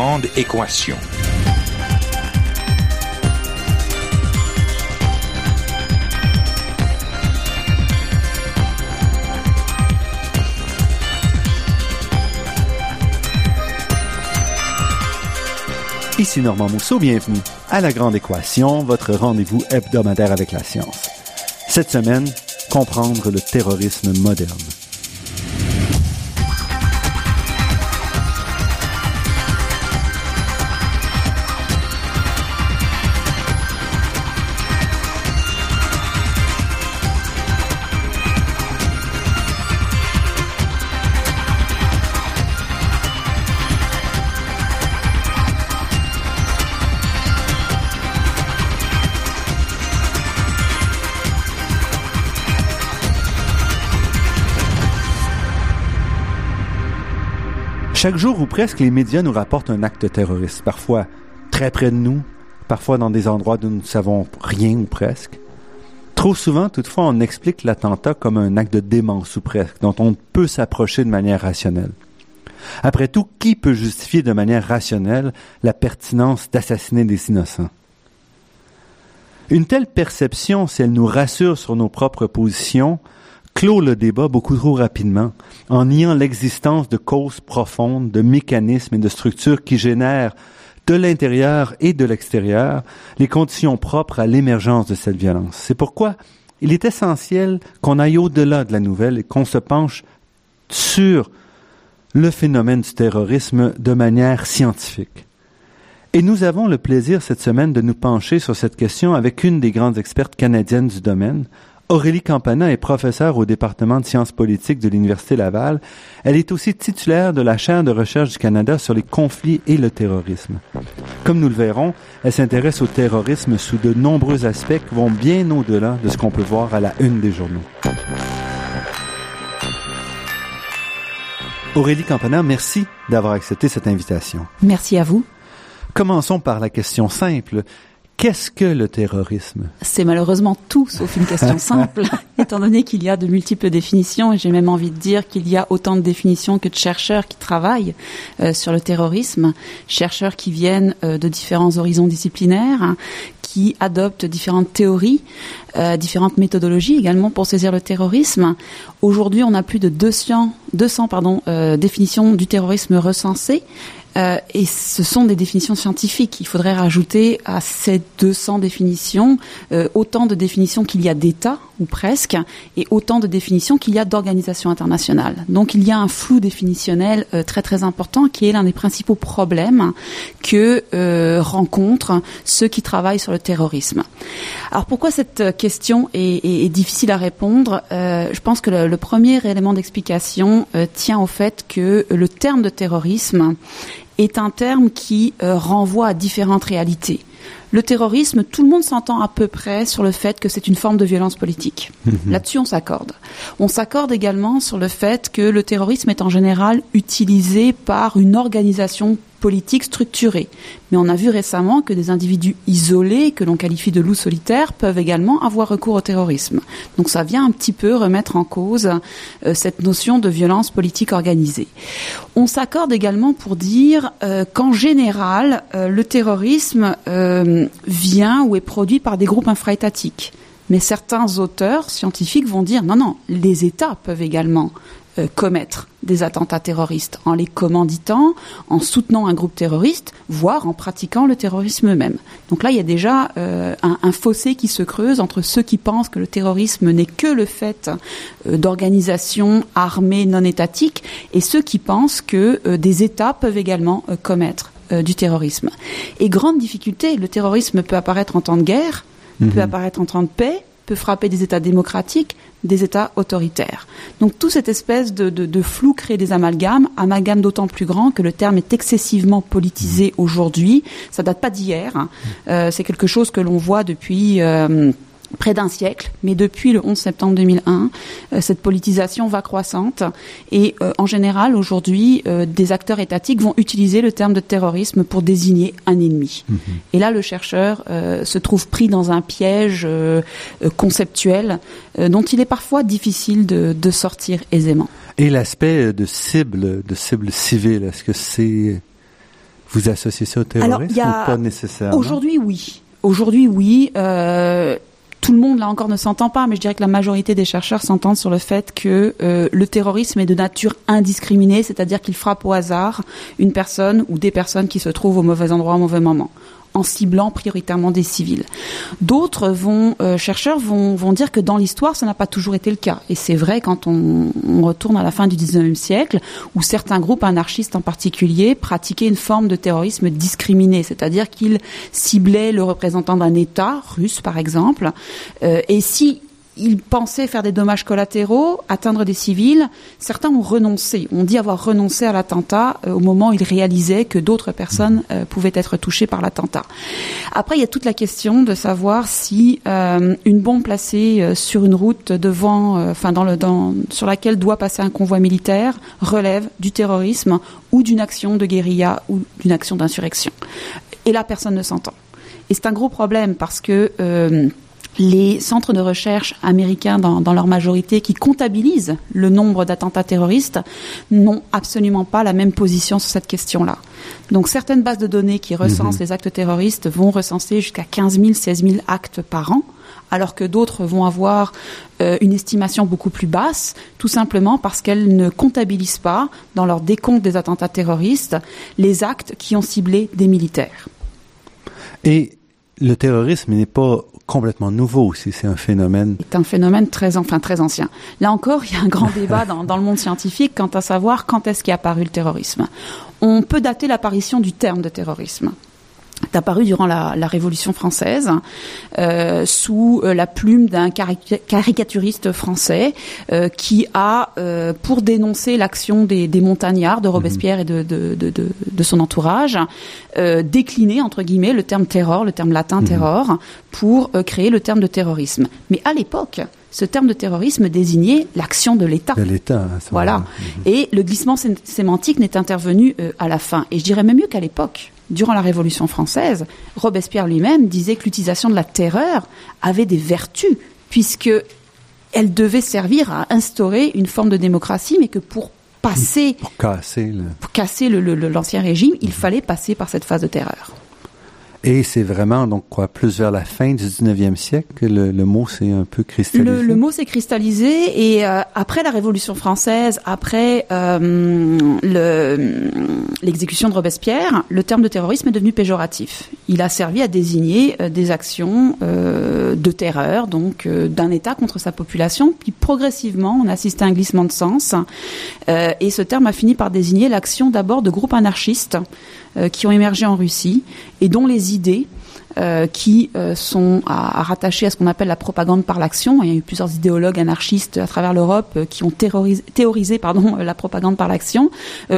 Grande équation. Ici Normand Mousseau, bienvenue à La Grande Équation, votre rendez-vous hebdomadaire avec la science. Cette semaine, comprendre le terrorisme moderne. Chaque jour ou presque, les médias nous rapportent un acte terroriste, parfois très près de nous, parfois dans des endroits d'où nous ne savons rien ou presque. Trop souvent, toutefois, on explique l'attentat comme un acte de démence ou presque, dont on peut s'approcher de manière rationnelle. Après tout, qui peut justifier de manière rationnelle la pertinence d'assassiner des innocents? Une telle perception, si elle nous rassure sur nos propres positions, clôt le débat beaucoup trop rapidement en niant l'existence de causes profondes, de mécanismes et de structures qui génèrent de l'intérieur et de l'extérieur les conditions propres à l'émergence de cette violence. C'est pourquoi il est essentiel qu'on aille au-delà de la nouvelle et qu'on se penche sur le phénomène du terrorisme de manière scientifique. Et nous avons le plaisir cette semaine de nous pencher sur cette question avec une des grandes expertes canadiennes du domaine, Aurélie Campana est professeure au département de sciences politiques de l'Université Laval. Elle est aussi titulaire de la chaire de recherche du Canada sur les conflits et le terrorisme. Comme nous le verrons, elle s'intéresse au terrorisme sous de nombreux aspects qui vont bien au-delà de ce qu'on peut voir à la une des journaux. Aurélie Campana, merci d'avoir accepté cette invitation. Merci à vous. Commençons par la question simple. Qu'est-ce que le terrorisme? C'est malheureusement tout sauf une question simple, étant donné qu'il y a de multiples définitions, et j'ai même envie de dire qu'il y a autant de définitions que de chercheurs qui travaillent euh, sur le terrorisme, chercheurs qui viennent euh, de différents horizons disciplinaires, qui adoptent différentes théories, euh, différentes méthodologies également pour saisir le terrorisme. Aujourd'hui, on a plus de 200, 200 pardon, définitions du terrorisme recensées. Euh, et ce sont des définitions scientifiques. Il faudrait rajouter à ces 200 définitions euh, autant de définitions qu'il y a d'États, ou presque, et autant de définitions qu'il y a d'organisations internationales. Donc il y a un flou définitionnel euh, très très important qui est l'un des principaux problèmes que rencontrent ceux qui travaillent sur le terrorisme. Alors pourquoi cette question est, difficile à répondre? Je pense que le premier élément d'explication tient au fait que le terme de terrorisme est un terme qui euh, renvoie à différentes réalités. Le terrorisme, tout le monde s'entend à peu près sur le fait que c'est une forme de violence politique. Mhm. Là-dessus, on s'accorde. On s'accorde également sur le fait que le terrorisme est en général utilisé par une organisation politique structurée. Mais on a vu récemment que des individus isolés, que l'on qualifie de loups solitaires, peuvent également avoir recours au terrorisme. Donc ça vient un petit peu remettre en cause euh, cette notion de violence politique organisée. On s'accorde également pour dire euh, qu'en général, euh, le terrorisme vient ou est produit par des groupes infraétatiques. Mais certains auteurs scientifiques vont dire non, non, les États peuvent également euh, commettre des attentats terroristes en les commanditant, en soutenant un groupe terroriste, voire en pratiquant le terrorisme eux-mêmes. Donc là, il y a déjà euh, un, fossé qui se creuse entre ceux qui pensent que le terrorisme n'est que le fait euh, d'organisations armées non étatiques et ceux qui pensent que des États peuvent également commettre du terrorisme. Et grande difficulté, le terrorisme peut apparaître en temps de guerre, peut mhm. apparaître en temps de paix, peut frapper des États démocratiques, des États autoritaires. Donc toute cette espèce de, de, flou crée des amalgames, amalgames d'autant plus grand que le terme est excessivement politisé aujourd'hui. Ça date pas d'hier, hein. euh, c'est quelque chose que l'on voit depuis... Euh, près d'un siècle, mais depuis le 11 septembre 2001, euh, cette politisation va croissante et euh, en général aujourd'hui, euh, des acteurs étatiques vont utiliser le terme de terrorisme pour désigner un ennemi. Mhm. Et là, le chercheur se trouve pris dans un piège conceptuel dont il est parfois difficile de, de sortir aisément. Et l'aspect de cible, de cible civile, est-ce que c'est Vous associez ça au terrorisme ou pas nécessairement? Aujourd'hui, oui. Aujourd'hui, oui. Euh, tout le monde là encore ne s'entend pas, mais je dirais que la majorité des chercheurs s'entendent sur le fait que euh, le terrorisme est de nature indiscriminée, c'est-à-dire qu'il frappe au hasard une personne ou des personnes qui se trouvent au mauvais endroit au mauvais moment en ciblant prioritairement des civils. D'autres euh, chercheurs vont, dire que dans l'histoire, ça n'a pas toujours été le cas. Et c'est vrai quand on, on, retourne à la fin du 19e siècle, où certains groupes anarchistes en particulier pratiquaient une forme de terrorisme discriminé, c'est-à-dire qu'ils ciblaient le représentant d'un État, russe par exemple, euh, et si ils pensaient faire des dommages collatéraux, atteindre des civils. Certains ont renoncé, on dit avoir renoncé à l'attentat euh, au moment où ils réalisaient que d'autres personnes euh, pouvaient être touchées par l'attentat. Après, il y a toute la question de savoir si euh, une bombe placée sur une route devant, enfin dans le, dans, sur laquelle doit passer un convoi militaire relève du terrorisme ou d'une action de guérilla ou d'une action d'insurrection. Et là, personne ne s'entend. Et c'est un gros problème parce que les centres de recherche américains dans, leur majorité qui comptabilisent le nombre d'attentats terroristes n'ont absolument pas la même position sur cette question-là. Donc certaines bases de données qui recensent mhm. les actes terroristes vont recenser jusqu'à 15 000, 16 000 actes par an, alors que d'autres vont avoir euh, une estimation beaucoup plus basse, tout simplement parce qu'elles ne comptabilisent pas dans leur décompte des attentats terroristes les actes qui ont ciblé des militaires. Et le terrorisme n'est pas complètement nouveau aussi. C'est un phénomène. C'est un phénomène très, enfin, très ancien. Là encore, il y a un grand débat dans, dans, le monde scientifique quant à savoir quand est-ce qu'est apparu le terrorisme. On peut dater l'apparition du terme de terrorisme est apparu durant la, la Révolution française euh, sous euh, la plume d'un caricaturiste français euh, qui a, euh, pour dénoncer l'action des, des, montagnards de Robespierre et de, de, de, de son entourage, décliné entre guillemets le terme terror, le terme latin mhm. terror, pour créer le terme de terrorisme. Mais à l'époque, ce terme de terrorisme désignait l'action de l'État. De l'État. Voilà. Mhm. Et le glissement sémantique n'est intervenu à la fin. Et je dirais même mieux qu'à l'époque durant la Révolution française, Robespierre lui-même disait que l'utilisation de la terreur avait des vertus, puisque elle devait servir à instaurer une forme de démocratie, mais que pour passer, pour casser, pour casser l'ancien régime, il fallait passer par cette phase de terreur. Et c'est vraiment, donc, quoi, plus vers la fin du 19e siècle que le, mot s'est un peu cristallisé? Le, mot s'est cristallisé et euh, après la Révolution française, après euh, l'exécution de Robespierre, le terme de terrorisme est devenu péjoratif. Il a servi à désigner euh, des actions euh, de terreur, donc euh, d'un État contre sa population. Puis progressivement, on assiste à un glissement de sens et ce terme a fini par désigner l'action d'abord de groupes anarchistes qui ont émergé en Russie et dont les idées euh, qui euh, sont à, à ce qu'on appelle la propagande par l'action. Il y a eu plusieurs idéologues anarchistes à travers l'Europe qui ont théorisé pardon, la propagande par l'action,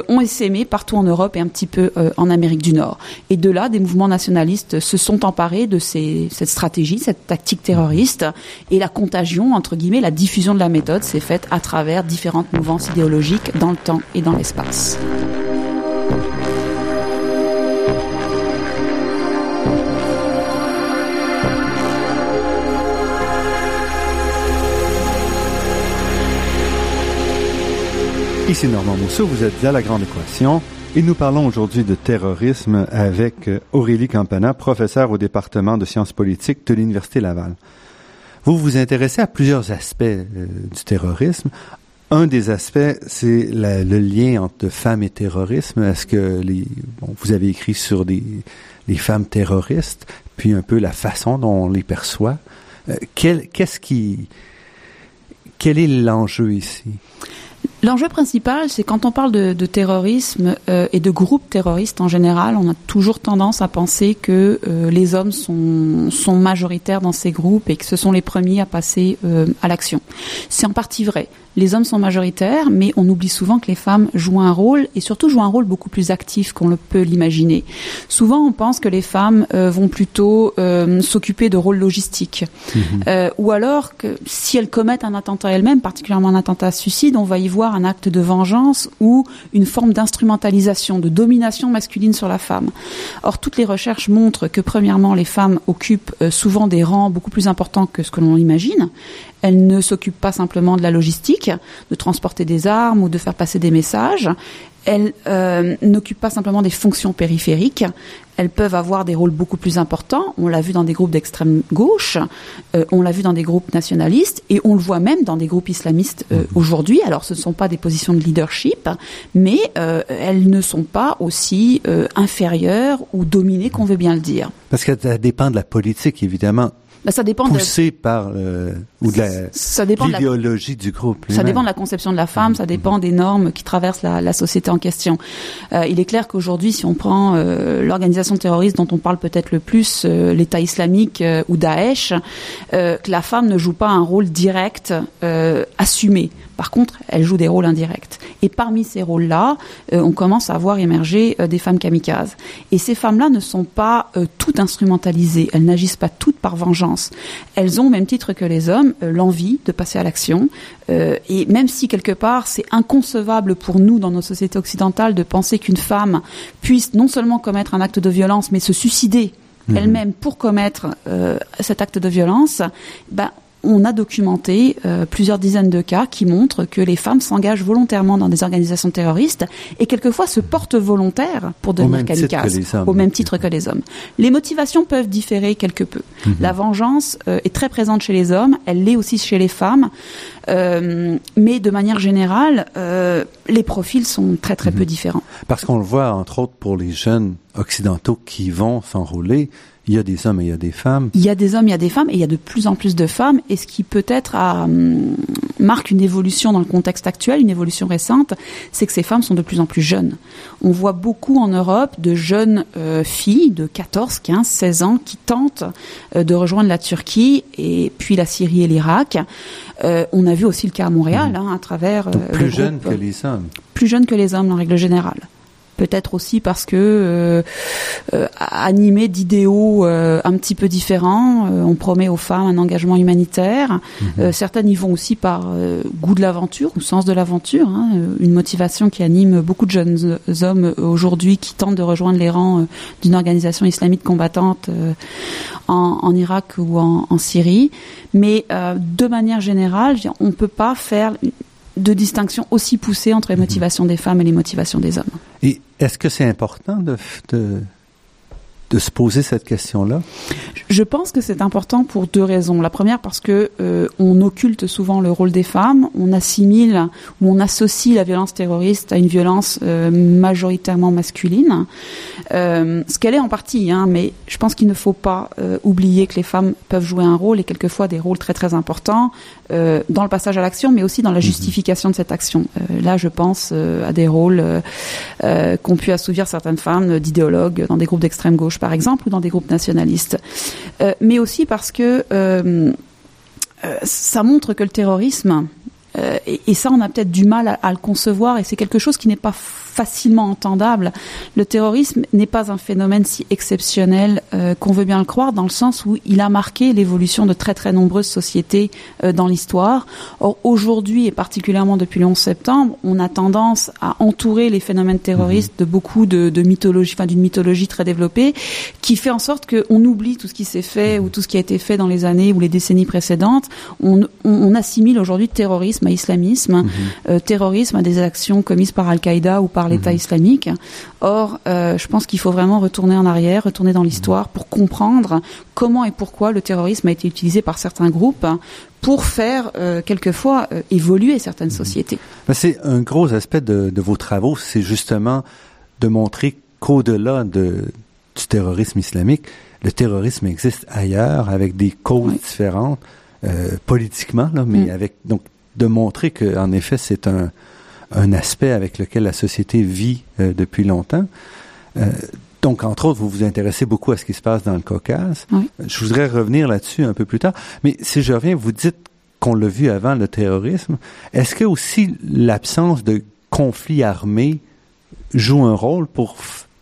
ont essaimé partout en Europe et un petit peu en Amérique du Nord. Et de là, des mouvements nationalistes se sont emparés de cette stratégie, cette tactique terroriste, et la contagion, entre guillemets, la diffusion de la méthode s'est faite à travers différentes mouvances idéologiques dans le temps et dans l'espace. Ici Normand Mousseau, vous êtes à La Grande Équation et nous parlons aujourd'hui de terrorisme avec euh, Aurélie Campana, professeure au département de sciences politiques de l'Université Laval. Vous vous intéressez à plusieurs aspects euh, du terrorisme. Un des aspects, c'est le lien entre femmes et terrorisme. Est-ce que les, bon, vous avez écrit sur des, les femmes terroristes, puis un peu la façon dont on les perçoit. Euh, qu'est-ce qui, quel est l'enjeu ici? L'enjeu principal, c'est quand on parle de, terrorisme euh, et de groupes terroristes en général, on a toujours tendance à penser que euh, les hommes sont, sont majoritaires dans ces groupes et que ce sont les premiers à passer euh, à l'action. C'est en partie vrai les hommes sont majoritaires, mais on oublie souvent que les femmes jouent un rôle et surtout jouent un rôle beaucoup plus actif qu'on le peut l'imaginer. Souvent, on pense que les femmes euh, vont plutôt euh, s'occuper de rôles logistiques, mhm. euh, ou alors que si elles commettent un attentat elles-mêmes, particulièrement un attentat suicide, on va y voir un acte de vengeance ou une forme d'instrumentalisation, de domination masculine sur la femme. Or, toutes les recherches montrent que premièrement, les femmes occupent souvent des rangs beaucoup plus importants que ce que l'on imagine. Elle ne s'occupe pas simplement de la logistique, de transporter des armes ou de faire passer des messages. Elle euh, n'occupe pas simplement des fonctions périphériques. Elles peuvent avoir des rôles beaucoup plus importants. On l'a vu dans des groupes d'extrême gauche, euh, on l'a vu dans des groupes nationalistes, et on le voit même dans des groupes islamistes euh, aujourd'hui. Alors, ce ne sont pas des positions de leadership, mais euh, elles ne sont pas aussi inférieures ou dominées qu'on veut bien le dire. Parce que ça dépend de la politique, évidemment. Bah, ça dépend poussé de, par ou de la, l'idéologie du groupe. Ça dépend de la conception de la femme, ça dépend des normes qui traversent la, la société en question. Euh, il est clair qu'aujourd'hui, si on prend euh, l'organisation terroriste dont on parle peut-être le plus, euh, l'État islamique euh, ou Daesh, euh, que la femme ne joue pas un rôle direct assumé. Par contre, elle joue des rôles indirects. Et parmi ces rôles-là, euh, on commence à voir émerger euh, des femmes kamikazes. Et ces femmes-là ne sont pas euh, toutes instrumentalisées. Elles n'agissent pas toutes par vengeance. Elles ont, au même titre que les hommes, l'envie de passer à l'action. et même si quelque part c'est inconcevable pour nous dans nos sociétés occidentales de penser qu'une femme puisse non seulement commettre un acte de violence, mais se suicider mmh. elle-même pour commettre cet acte de violence, ben on a documenté euh, plusieurs dizaines de cas qui montrent que les femmes s'engagent volontairement dans des organisations terroristes et quelquefois se portent volontaires pour devenir kamikazes, au même titre que les hommes. Les motivations peuvent différer quelque peu. Mm -hmm. La vengeance euh, est très présente chez les hommes, elle l'est aussi chez les femmes, euh, mais de manière générale, euh, les profils sont très très mm -hmm. peu différents. Parce qu'on le voit entre autres pour les jeunes occidentaux qui vont s'enrôler, il y a des hommes et il y a des femmes. Il y a des hommes, il y a des femmes, et il y a de plus en plus de femmes. Et ce qui peut-être hum, marque une évolution dans le contexte actuel, une évolution récente, c'est que ces femmes sont de plus en plus jeunes. On voit beaucoup en Europe de jeunes euh, filles de 14, 15, 16 ans qui tentent euh, de rejoindre la Turquie et puis la Syrie et l'Irak. Euh, on a vu aussi le cas à Montréal, mmh. hein, à travers. Donc plus jeunes que les hommes. Plus jeunes que les hommes en règle générale peut-être aussi parce que euh, euh, animé d'idéaux euh, un petit peu différents, on promet aux femmes un engagement humanitaire. -hmm. certaines y vont aussi par goût de l'aventure ou sens de l'aventure, hein, une motivation qui anime beaucoup de jeunes hommes aujourd'hui qui tentent de rejoindre les rangs d'une organisation islamique combattante en, en, Irak ou en, en Syrie. Mais de manière générale, on ne peut pas faire de distinction aussi poussée entre les motivations des femmes et les motivations des hommes. Et est-ce que c'est important de, de, de se poser cette question-là? Je pense que c'est important pour deux raisons. La première parce que euh, on occulte souvent le rôle des femmes, on assimile ou on associe la violence terroriste à une violence euh, majoritairement masculine, euh, ce qu'elle est en partie. Hein, mais je pense qu'il ne faut pas euh, oublier que les femmes peuvent jouer un rôle et quelquefois des rôles très très importants euh, dans le passage à l'action, mais aussi dans la justification mmh. de cette action. Euh, là, je pense euh, à des rôles qu'ont pu assouvir certaines femmes d'idéologues dans des groupes d'extrême gauche par exemple, ou dans des groupes nationalistes. Euh, mais aussi parce que euh, euh, ça montre que le terrorisme, euh, et, et, ça on a peut-être du mal à, à, le concevoir, et c'est quelque chose qui n'est pas facilement entendable. Le terrorisme n'est pas un phénomène si exceptionnel euh, qu'on veut bien le croire, dans le sens où il a marqué l'évolution de très très nombreuses sociétés euh, dans l'histoire. Or, aujourd'hui, et particulièrement depuis le 11 septembre, on a tendance à entourer les phénomènes terroristes de beaucoup de, de mythologie, enfin d'une mythologie très développée, qui fait en sorte qu'on oublie tout ce qui s'est fait ou tout ce qui a été fait dans les années ou les décennies précédentes. On, on, on assimile aujourd'hui terrorisme à islamisme, mm -hmm. euh, terrorisme à des actions commises par Al-Qaïda ou par l'État mmh. islamique. Or, euh, je pense qu'il faut vraiment retourner en arrière, retourner dans l'histoire pour comprendre comment et pourquoi le terrorisme a été utilisé par certains groupes pour faire euh, quelquefois euh, évoluer certaines sociétés. C'est un gros aspect de, de vos travaux, c'est justement de montrer qu'au-delà de, du terrorisme islamique, le terrorisme existe ailleurs avec des causes oui. différentes euh, politiquement, là, mais mmh. avec donc de montrer que en effet c'est un un aspect avec lequel la société vit euh, depuis longtemps. Euh, donc, entre autres, vous vous intéressez beaucoup à ce qui se passe dans le Caucase. Oui. Je voudrais revenir là-dessus un peu plus tard. Mais si je reviens, vous dites qu'on l'a vu avant, le terrorisme. Est-ce que aussi l'absence de conflits armés joue un rôle pour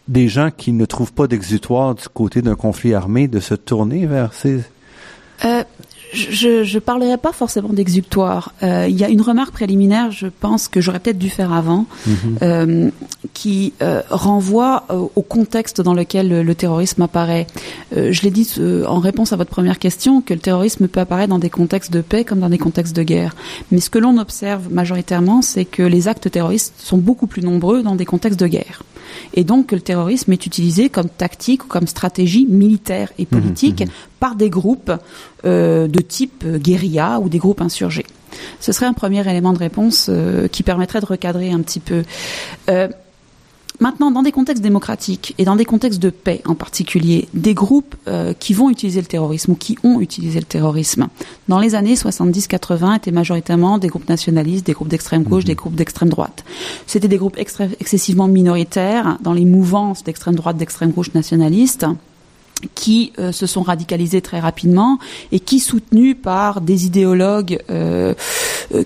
des gens qui ne trouvent pas d'exutoire du côté d'un conflit armé de se tourner vers ces... Euh, je ne parlerai pas forcément d'exutoire. Euh, il y a une remarque préliminaire, je pense que j'aurais peut-être dû faire avant, mhm. euh, qui euh, renvoie au contexte dans lequel le, terrorisme apparaît. je l'ai dit en réponse à votre première question que le terrorisme peut apparaître dans des contextes de paix comme dans des contextes de guerre. Mais ce que l'on observe majoritairement, c'est que les actes terroristes sont beaucoup plus nombreux dans des contextes de guerre. Et donc le terrorisme est utilisé comme tactique ou comme stratégie militaire et politique mhm, mhm. par des groupes euh, de type guérilla ou des groupes insurgés. Ce serait un premier élément de réponse euh, qui permettrait de recadrer un petit peu. Euh, Maintenant, dans des contextes démocratiques et dans des contextes de paix en particulier, des groupes euh, qui vont utiliser le terrorisme ou qui ont utilisé le terrorisme, dans les années 70-80, étaient majoritairement des groupes nationalistes, des groupes d'extrême gauche, des mhm. groupes d'extrême droite. C'était des groupes excessivement minoritaires dans les mouvances d'extrême droite, d'extrême gauche nationalistes qui euh, se sont radicalisés très rapidement et qui, soutenus par des idéologues euh,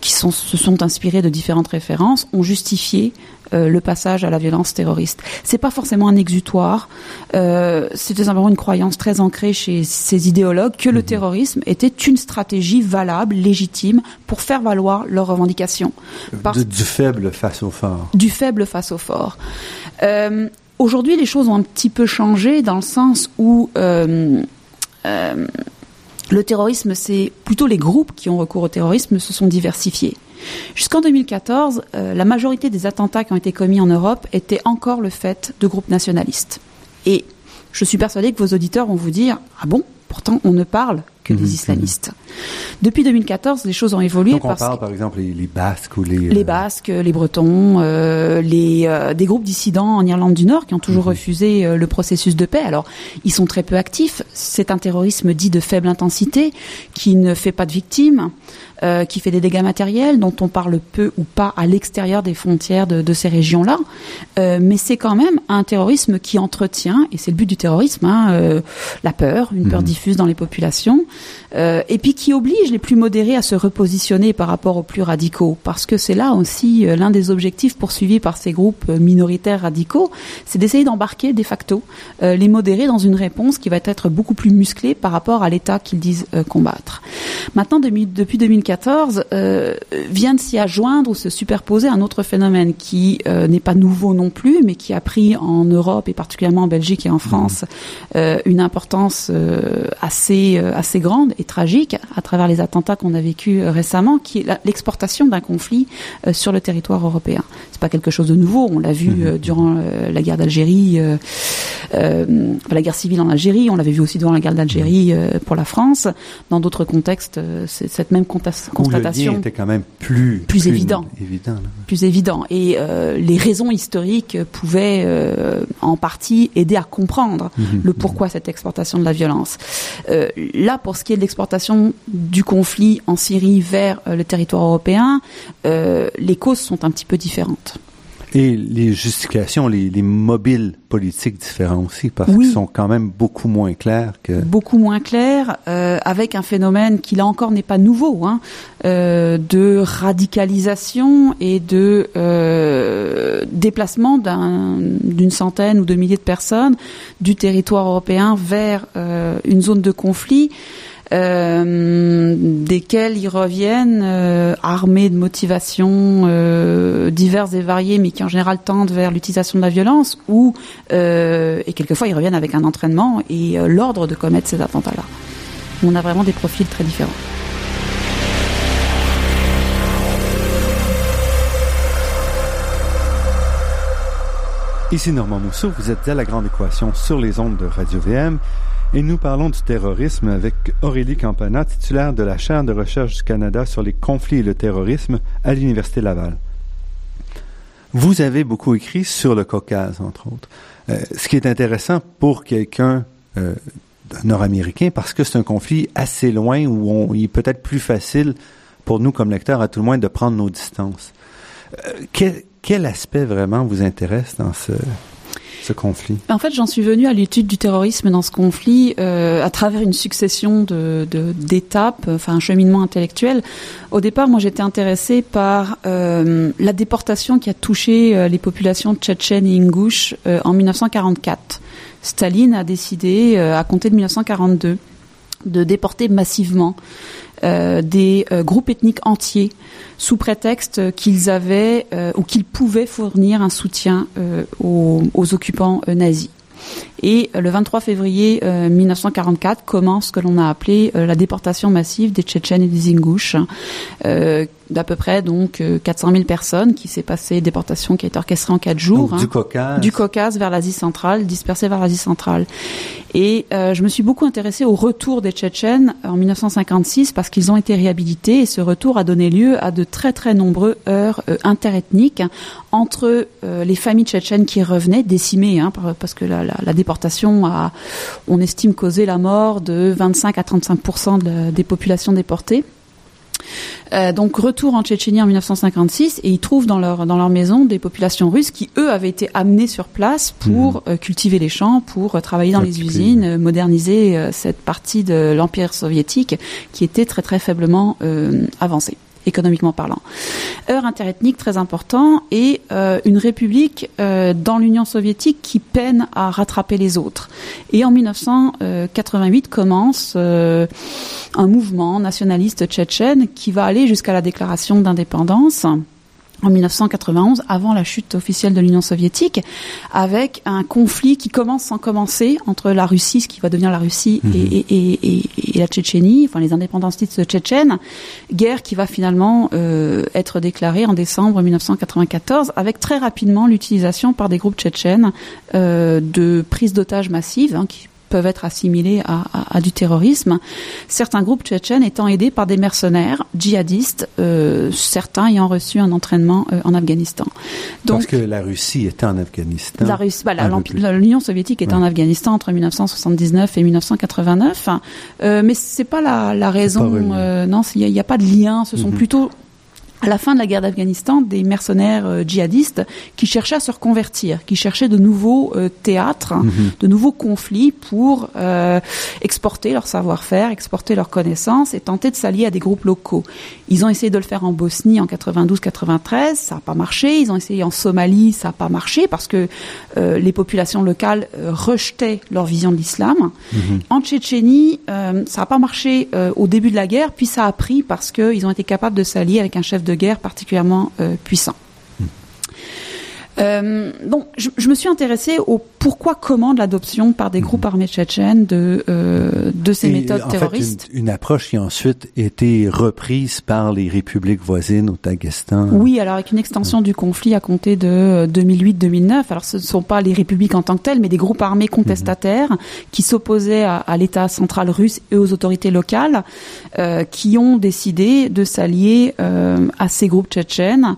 qui sont, se sont inspirés de différentes références, ont justifié euh, le passage à la violence terroriste. C'est pas forcément un exutoire, euh, c'était simplement une croyance très ancrée chez ces idéologues que le mhm. terrorisme était une stratégie valable, légitime, pour faire valoir leurs revendications. du faible face au fort. Du faible face au fort. Euh, Aujourd'hui, les choses ont un petit peu changé dans le sens où euh, euh, le terrorisme, c'est plutôt les groupes qui ont recours au terrorisme se sont diversifiés. Jusqu'en 2014, euh, la majorité des attentats qui ont été commis en Europe étaient encore le fait de groupes nationalistes. Et je suis persuadée que vos auditeurs vont vous dire Ah bon? Pourtant, on ne parle que des mhm, islamistes. Depuis 2014, les choses ont évolué. Donc on parle par exemple les, Basques ou les... Les euh, Basques, les Bretons, euh, les, euh, des groupes dissidents en Irlande du Nord qui ont toujours mhm. refusé le processus de paix. Alors, ils sont très peu actifs. C'est un terrorisme dit de faible intensité qui ne fait pas de victimes. Euh, qui fait des dégâts matériels, dont on parle peu ou pas à l'extérieur des frontières de, de ces régions-là. Euh, mais c'est quand même un terrorisme qui entretient, et c'est le but du terrorisme, hein, euh, la peur, une peur mhm. diffuse dans les populations, euh, et puis qui oblige les plus modérés à se repositionner par rapport aux plus radicaux, parce que c'est là aussi euh, l'un des objectifs poursuivis par ces groupes minoritaires radicaux, c'est d'essayer d'embarquer de facto les modérés dans une réponse qui va être beaucoup plus musclée par rapport à l'État qu'ils disent combattre. Maintenant, depuis 2014, euh, vient de s'y adjoindre ou se superposer un autre phénomène qui euh, n'est pas nouveau non plus, mais qui a pris en Europe et particulièrement en Belgique et en France euh, une importance assez assez grande et tragique à travers les attentats qu'on a vécus récemment, qui est l'exportation d'un conflit sur le territoire européen. C'est pas quelque chose de nouveau. On l'a vu mhm. durant la guerre d'Algérie, la guerre civile en Algérie. On l'avait vu aussi durant la guerre d'Algérie pour la France. Dans d'autres contextes, c'est cette même constatation. était quand même plus, plus, évident. Plus évident. Et euh, les raisons historiques pouvaient euh, en partie aider à comprendre mhm. le pourquoi cette exportation de la violence. Euh, là, pour ce qui est de l'exportation du conflit en Syrie vers le territoire européen, les causes sont un petit peu différentes. Et les justifications, les, les mobiles politiques différents aussi, parce qu'ils sont quand même beaucoup moins clairs que... Beaucoup moins clairs, euh, avec un phénomène qui là encore n'est pas nouveau, hein, euh, de radicalisation et de euh, déplacement d'une centaine ou de milliers de personnes du territoire européen vers euh, une zone de conflit. Euh, desquels ils reviennent euh, armés de motivations euh, diverses et variées, mais qui en général tendent vers l'utilisation de la violence, ou et quelquefois ils reviennent avec un entraînement et l'ordre de commettre ces attentats-là. On a vraiment des profils très différents. Ici Normand Mousseau, vous êtes à la Grande Équation sur les ondes de Radio VM. Et nous parlons du terrorisme avec Aurélie Campana, titulaire de la chaire de recherche du Canada sur les conflits et le terrorisme à l'Université Laval. Vous avez beaucoup écrit sur le Caucase, entre autres. Euh, ce qui est intéressant pour quelqu'un euh, nord-américain, parce que c'est un conflit assez loin où on, il est peut-être plus facile pour nous comme lecteurs, à tout le moins, de prendre nos distances. Euh, quel, quel aspect vraiment vous intéresse dans ce, ce conflit? En fait, j'en suis venue à l'étude du terrorisme dans ce conflit euh, à travers une succession d'étapes, enfin un cheminement intellectuel. Au départ, moi, j'étais intéressée par euh, la déportation qui a touché euh, les populations tchétchènes et ingouches en 1944. Staline a décidé, à compter de 1942, de déporter massivement euh, des euh, groupes ethniques entiers sous prétexte qu'ils avaient euh, ou qu'ils pouvaient fournir un soutien aux, aux, occupants nazis. Et le 23 février 1944 commence ce que l'on a appelé la déportation massive des Tchétchènes et des Ingouches, d'à peu près donc 400 euh, 000 personnes qui s'est passé déportation qui a été orchestrée en quatre jours. Hein, du Caucase. Du Caucase vers l'Asie centrale, dispersée vers l'Asie centrale. Et euh, je me suis beaucoup intéressée au retour des Tchétchènes en 1956 parce qu'ils ont été réhabilités et ce retour a donné lieu à de très très nombreux heurts euh, interethniques entre euh, les familles tchétchènes qui revenaient décimées hein, parce que la, la, la, déportation a, on estime causé la mort de 25 à 35 de, des populations déportées. Euh, donc retour en Tchétchénie en 1956 et ils trouvent dans leur dans leur maison des populations russes qui eux avaient été amenées sur place pour mhm. euh, cultiver les champs, pour euh, travailler dans les usines, moderniser cette partie de l'empire soviétique qui était très très faiblement avancée économiquement parlant. Heure interethnique très important et euh, une république euh, dans l'Union soviétique qui peine à rattraper les autres. Et en 1988 commence euh, un mouvement nationaliste tchétchène qui va aller jusqu'à la déclaration d'indépendance en 1991, avant la chute officielle de l'Union soviétique, avec un conflit qui commence sans commencer entre la Russie, ce qui va devenir la Russie, mhm. et, et, et, et, la Tchétchénie, enfin les indépendantistes tchétchènes, guerre qui va finalement euh, être déclarée en décembre 1994, avec très rapidement l'utilisation par des groupes tchétchènes euh, de prise d'otages massives, hein, qui peuvent être assimilés à, à, à, du terrorisme. Certains groupes tchétchènes étant aidés par des mercenaires djihadistes, euh, certains ayant reçu un entraînement euh, en Afghanistan. Donc, Parce que la Russie était en Afghanistan. La Russie, bah, l'Union soviétique était ouais. en Afghanistan entre 1979 et 1989, euh, mais c'est pas la, la raison. Euh, non, il n'y a, a, pas de lien. Ce sont mm -hmm. plutôt à la fin de la guerre d'Afghanistan, des mercenaires euh, djihadistes qui cherchaient à se reconvertir, qui cherchaient de nouveaux euh, théâtres, mm -hmm. de nouveaux conflits pour euh, exporter leur savoir-faire, exporter leurs connaissances et tenter de s'allier à des groupes locaux. Ils ont essayé de le faire en Bosnie en 92-93, ça n'a pas marché. Ils ont essayé en Somalie, ça n'a pas marché parce que euh, les populations locales rejetaient leur vision de l'islam. Mm -hmm. En Tchétchénie, ça n'a pas marché au début de la guerre, puis ça a pris parce qu'ils ont été capables de s'allier avec un chef de de guerre particulièrement euh, puissant. Euh, donc, je, je, me suis intéressée au pourquoi, comment de l'adoption par des mhm. groupes armés tchétchènes de, euh, de ces Et méthodes en terroristes. Fait, une, une, approche qui a ensuite été reprise par les républiques voisines au Daghestan. Oui, alors avec une extension du conflit à compter de 2008-2009. Alors, ce ne sont pas les républiques en tant que telles, mais des groupes armés contestataires mhm. qui s'opposaient à, à l'État central russe et aux autorités locales, euh, qui ont décidé de s'allier euh, à ces groupes tchétchènes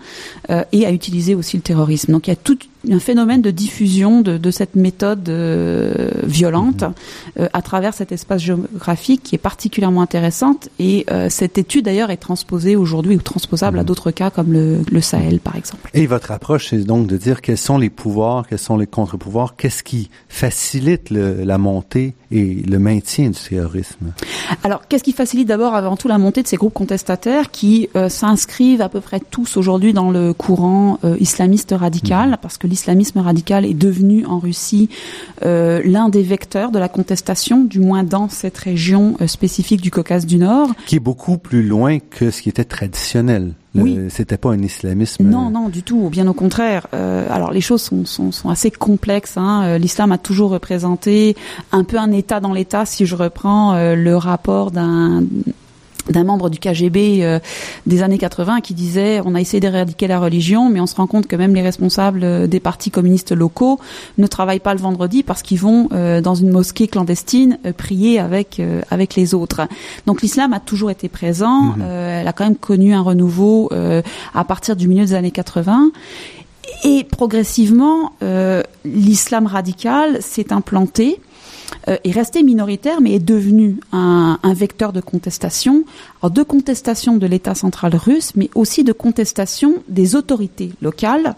euh, et à utiliser aussi le terrorisme. Donc, il y a tout un phénomène de diffusion de, de cette méthode euh, violente mmh. euh, à travers cet espace géographique qui est particulièrement intéressante et euh, cette étude d'ailleurs est transposée aujourd'hui ou transposable à d'autres cas comme le, le, Sahel par exemple. Et votre approche c'est donc de dire quels sont les pouvoirs, quels sont les contre-pouvoirs, qu'est-ce qui facilite le, la montée et le maintien du terrorisme Alors qu'est-ce qui facilite d'abord avant tout la montée de ces groupes contestataires qui s'inscrivent à peu près tous aujourd'hui dans le courant islamiste radical? Mmh. parce que l'islamisme radical est devenu en Russie euh, l'un des vecteurs de la contestation, du moins dans cette région euh, spécifique du Caucase du Nord. Qui est beaucoup plus loin que ce qui était traditionnel. Oui. C'était pas un islamisme. Non, non, du tout. Bien au contraire. Euh, alors les choses sont, sont, sont assez complexes. Hein. Euh, l'islam a toujours représenté un peu un État dans l'État. Si je reprends euh, le rapport d'un d'un membre du KGB euh, des années 80 qui disait on a essayé d'éradiquer la religion mais on se rend compte que même les responsables euh, des partis communistes locaux ne travaillent pas le vendredi parce qu'ils vont euh, dans une mosquée clandestine euh, prier avec euh, avec les autres. Donc l'islam a toujours été présent, mmh. elle a quand même connu un renouveau à partir du milieu des années 80 et progressivement l'islam radical s'est implanté euh, est resté minoritaire, mais est devenu un, un vecteur de contestation, alors de contestation de l'État central russe, mais aussi de contestation des autorités locales,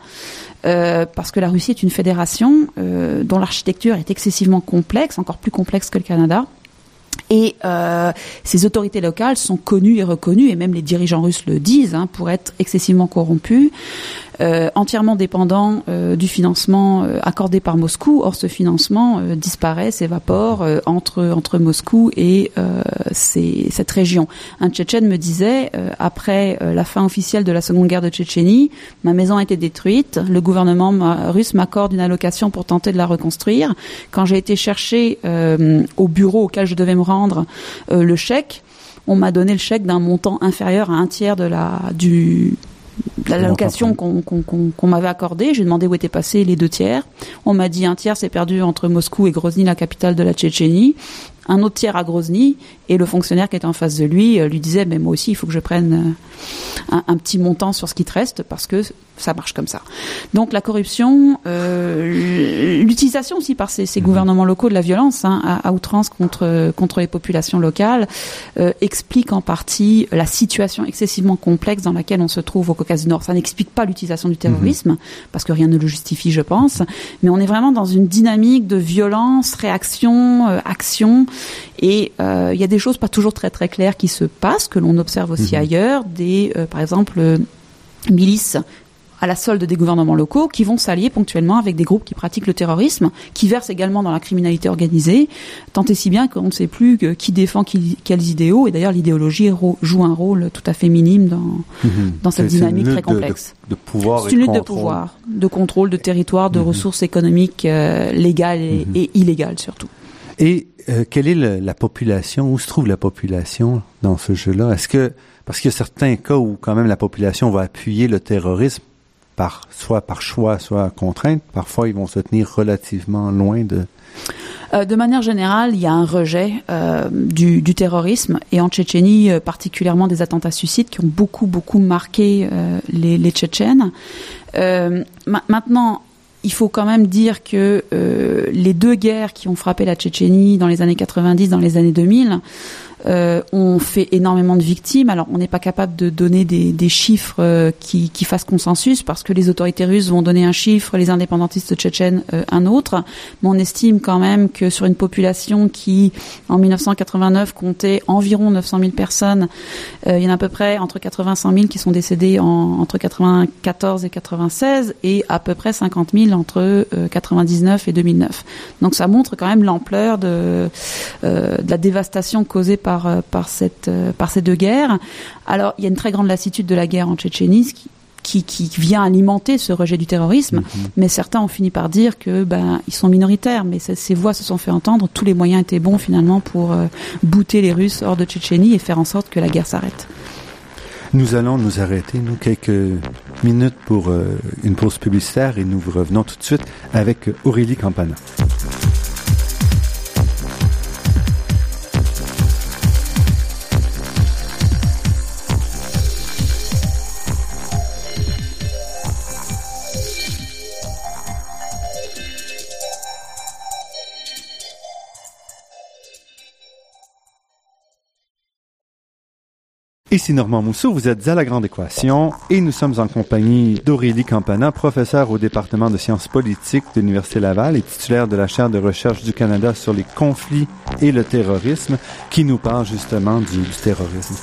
euh, parce que la Russie est une fédération euh, dont l'architecture est excessivement complexe, encore plus complexe que le Canada. Et euh, ces autorités locales sont connues et reconnues, et même les dirigeants russes le disent, hein, pour être excessivement corrompus. Euh, entièrement dépendant euh, du financement euh, accordé par Moscou. Or, ce financement disparaît, s'évapore entre entre Moscou et cette région. Un Tchétchène me disait après la fin officielle de la Seconde Guerre de Tchétchénie, ma maison a été détruite. Le gouvernement russe m'accorde une allocation pour tenter de la reconstruire. Quand j'ai été chercher au bureau auquel je devais me rendre le chèque, on m'a donné le chèque d'un montant inférieur à un tiers de la du l'allocation qu'on m'avait accordée. J'ai demandé où étaient passés les deux tiers. On m'a dit un tiers s'est perdu entre Moscou et Grozny, la capitale de la Tchétchénie. Un autre tiers à Grozny. Et le fonctionnaire qui était en face de lui euh, lui disait, mais moi aussi, il faut que je prenne euh, un, petit montant sur ce qui te reste parce que ça marche comme ça. Donc la corruption, euh, l'utilisation aussi par ces, ces, mhm. gouvernements locaux de la violence hein, à, outrance contre contre les populations locales euh, explique en partie la situation excessivement complexe dans laquelle on se trouve au Caucase du Nord. Ça n'explique pas l'utilisation du terrorisme mhm. parce que rien ne le justifie, je pense, mais on est vraiment dans une dynamique de violence, réaction, euh, action, et il y a des choses pas toujours très très claires qui se passent que l'on observe aussi mhm. ailleurs, des par exemple milices à la solde des gouvernements locaux qui vont s'allier ponctuellement avec des groupes qui pratiquent le terrorisme, qui versent également dans la criminalité organisée, tant et si bien qu'on ne sait plus qui défend quels idéaux. Et d'ailleurs, l'idéologie joue un rôle tout à fait minime dans, mhm. dans cette dynamique très complexe. De, pouvoir C'est une lutte de pouvoir, de contrôle, de territoire, de mhm. ressources économiques euh, légales mhm. et, illégales surtout. Et euh, quelle est la population? Où se trouve la population dans ce jeu-là? Est-ce que parce qu'il y a certains cas où quand même la population va appuyer le terrorisme soit par choix, soit contrainte. Parfois, ils vont se tenir relativement loin de. Euh, de manière générale, il y a un rejet euh, du, terrorisme et en Tchétchénie, euh, particulièrement des attentats suicides qui ont beaucoup beaucoup marqué les, les, Tchétchènes. maintenant, il faut quand même dire que les deux guerres qui ont frappé la Tchétchénie dans les années 90, dans les années 2000, euh, on fait énormément de victimes. Alors, on n'est pas capable de donner des, chiffres euh, qui, fassent consensus parce que les autorités russes vont donner un chiffre, les indépendantistes tchétchènes euh, un autre. Mais on estime quand même que sur une population qui, en 1989, comptait environ 900 000 personnes, il y en a à peu près entre 80 et 100 000 qui sont décédés en, entre 94 et 96 et à peu près 50 000 entre 99 et 2009. Donc, ça montre quand même l'ampleur de, de la dévastation causée par par, euh, par, cette, euh, par ces deux guerres. Alors, il y a une très grande lassitude de la guerre en Tchétchénie, qui, qui, vient alimenter ce rejet du terrorisme, mhm. mais certains ont fini par dire que ben ils sont minoritaires, mais ces voix se sont fait entendre. Tous les moyens étaient bons finalement pour euh, bouter les Russes hors de Tchétchénie et faire en sorte que la guerre s'arrête. Nous allons nous arrêter, nous, quelques minutes pour une pause publicitaire et nous revenons tout de suite avec Aurélie Campana. Ici Normand Mousseau, vous êtes à La Grande Équation et nous sommes en compagnie d'Aurélie Campana, professeure au département de sciences politiques de l'Université Laval et titulaire de la chaire de recherche du Canada sur les conflits et le terrorisme, qui nous parle justement du, du terrorisme.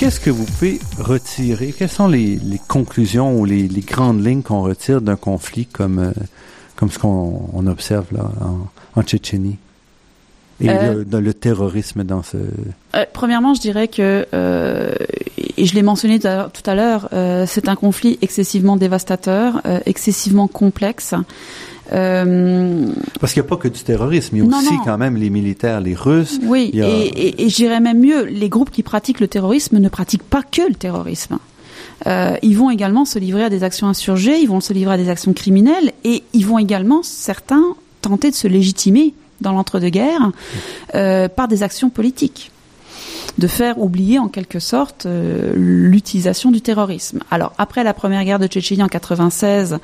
Qu'est-ce que vous pouvez retirer? Quelles sont les, conclusions ou les, grandes lignes qu'on retire d'un conflit comme, euh, comme ce qu'on observe là en, Tchétchénie? Et euh, le, terrorisme dans ce... Euh, premièrement, je dirais que, et je l'ai mentionné tout à l'heure, c'est un conflit excessivement dévastateur, excessivement complexe. Euh, Parce qu'il n'y a pas que du terrorisme, il y a aussi quand même les militaires, les Russes. Oui, et, et, et j'irais même mieux, les groupes qui pratiquent le terrorisme ne pratiquent pas que le terrorisme. Euh, ils vont également se livrer à des actions insurgées, ils vont se livrer à des actions criminelles, et ils vont également, certains, tenter de se légitimer dans l'entre-deux-guerres euh, par des actions politiques de faire oublier en quelque sorte euh, l'utilisation du terrorisme. Alors après la première guerre de Tchétchénie en 96,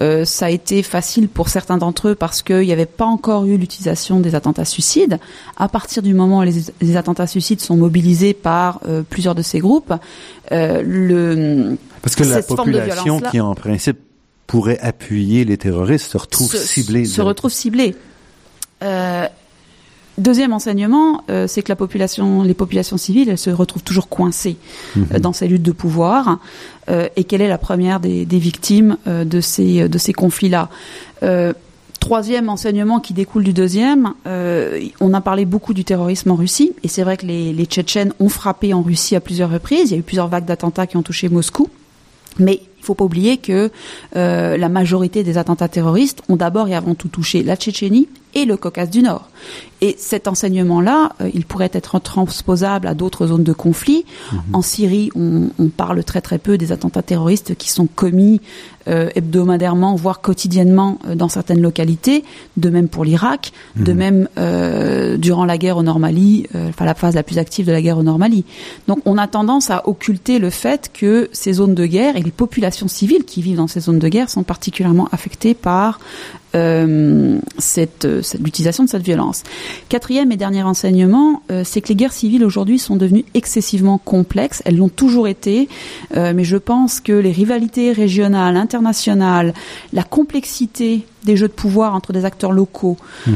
euh, ça a été facile pour certains d'entre eux parce qu'il n'y avait pas encore eu l'utilisation des attentats suicides. À partir du moment où les, attentats suicides sont mobilisés par euh, plusieurs de ces groupes, le parce que la population qui en principe pourrait appuyer les terroristes se retrouve ciblée. Se retrouve ciblée. Deuxième enseignement, euh, c'est que la population, les populations civiles, elles se retrouvent toujours coincées mhm. euh, dans ces luttes de pouvoir. Euh, et quelle est la première des, des victimes de ces de ces conflits-là Troisième enseignement qui découle du deuxième, on a parlé beaucoup du terrorisme en Russie, et c'est vrai que les, les Tchétchènes ont frappé en Russie à plusieurs reprises. Il y a eu plusieurs vagues d'attentats qui ont touché Moscou. Mais il faut pas oublier que euh, la majorité des attentats terroristes ont d'abord et avant tout touché la Tchétchénie et le Caucase du Nord. Et cet enseignement-là, euh, il pourrait être transposable à d'autres zones de conflit. Mhm. En Syrie, on, on, parle très très peu des attentats terroristes qui sont commis euh, hebdomadairement, voire quotidiennement euh, dans certaines localités. De même pour l'Irak, de mhm. même euh, durant la guerre au Normalie, enfin la phase la plus active de la guerre au Normalie. Donc on a tendance à occulter le fait que ces zones de guerre et les populations civiles qui vivent dans ces zones de guerre sont particulièrement affectées par cette, l'utilisation de cette violence. Quatrième et dernier enseignement, euh, c'est que les guerres civiles aujourd'hui sont devenues excessivement complexes. Elles l'ont toujours été, euh, mais je pense que les rivalités régionales, internationales, la complexité des jeux de pouvoir entre des acteurs locaux, mmh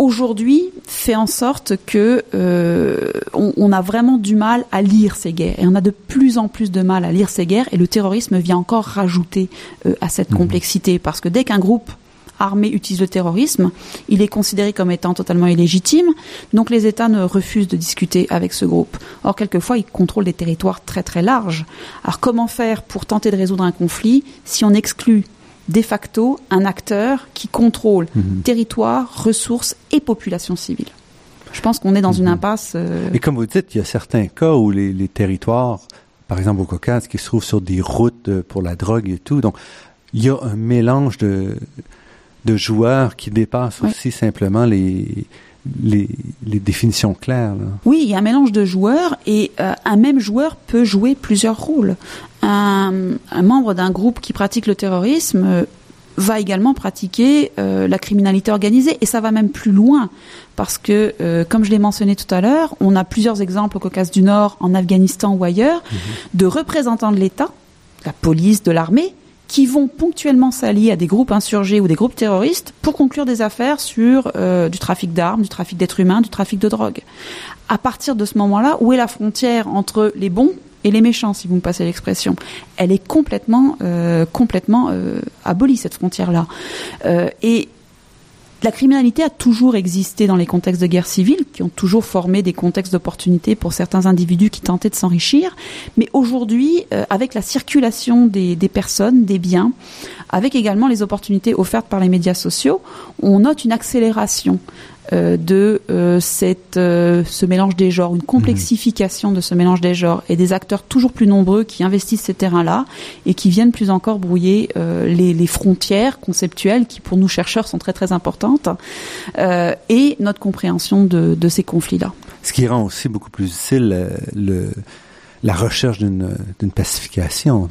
aujourd'hui fait en sorte que euh, on, a vraiment du mal à lire ces guerres. Et on a de plus en plus de mal à lire ces guerres. Et le terrorisme vient encore rajouter euh, à cette mmh. complexité. Parce que dès qu'un groupe armé utilise le terrorisme, il est considéré comme étant totalement illégitime, donc les États ne refusent de discuter avec ce groupe. Or, quelquefois, ils contrôlent des territoires très très larges. Alors, comment faire pour tenter de résoudre un conflit si on exclut de facto un acteur qui contrôle mhm. territoire, ressources et population civile. Je pense qu'on est dans une mhm. impasse. Euh, et comme vous dites, il y a certains cas où les, territoires, par exemple au Caucase, qui se trouvent sur des routes euh, pour la drogue et tout, donc il y a un mélange de, de joueurs qui dépassent aussi simplement les, les, définitions claires. Oui, il y a un mélange de joueurs et euh, un même joueur peut jouer plusieurs rôles. Un, membre d'un groupe qui pratique le terrorisme euh, va également pratiquer euh, la criminalité organisée et ça va même plus loin parce que, comme je l'ai mentionné tout à l'heure, on a plusieurs exemples au Caucase du Nord, en Afghanistan ou ailleurs, mhm. de représentants de l'État, la police, de l'armée, qui vont ponctuellement s'allier à des groupes insurgés ou des groupes terroristes pour conclure des affaires sur euh, du trafic d'armes, du trafic d'êtres humains, du trafic de drogue. À partir de ce moment-là, où est la frontière entre les bons et les méchants, si vous me passez l'expression? Elle est complètement, euh, complètement euh, abolie cette frontière-là. et la criminalité a toujours existé dans les contextes de guerre civile, qui ont toujours formé des contextes d'opportunité pour certains individus qui tentaient de s'enrichir. Mais aujourd'hui, euh, avec la circulation des, des, personnes, des biens, avec également les opportunités offertes par les médias sociaux, on note une accélération euh, de euh, euh, ce mélange des genres, une complexification de ce mélange des genres et des acteurs toujours plus nombreux qui investissent ces terrains-là et qui viennent plus encore brouiller les, frontières conceptuelles qui pour nous chercheurs sont très très importantes et notre compréhension de, de ces conflits-là. Ce qui rend aussi beaucoup plus difficile le la recherche d'une pacification.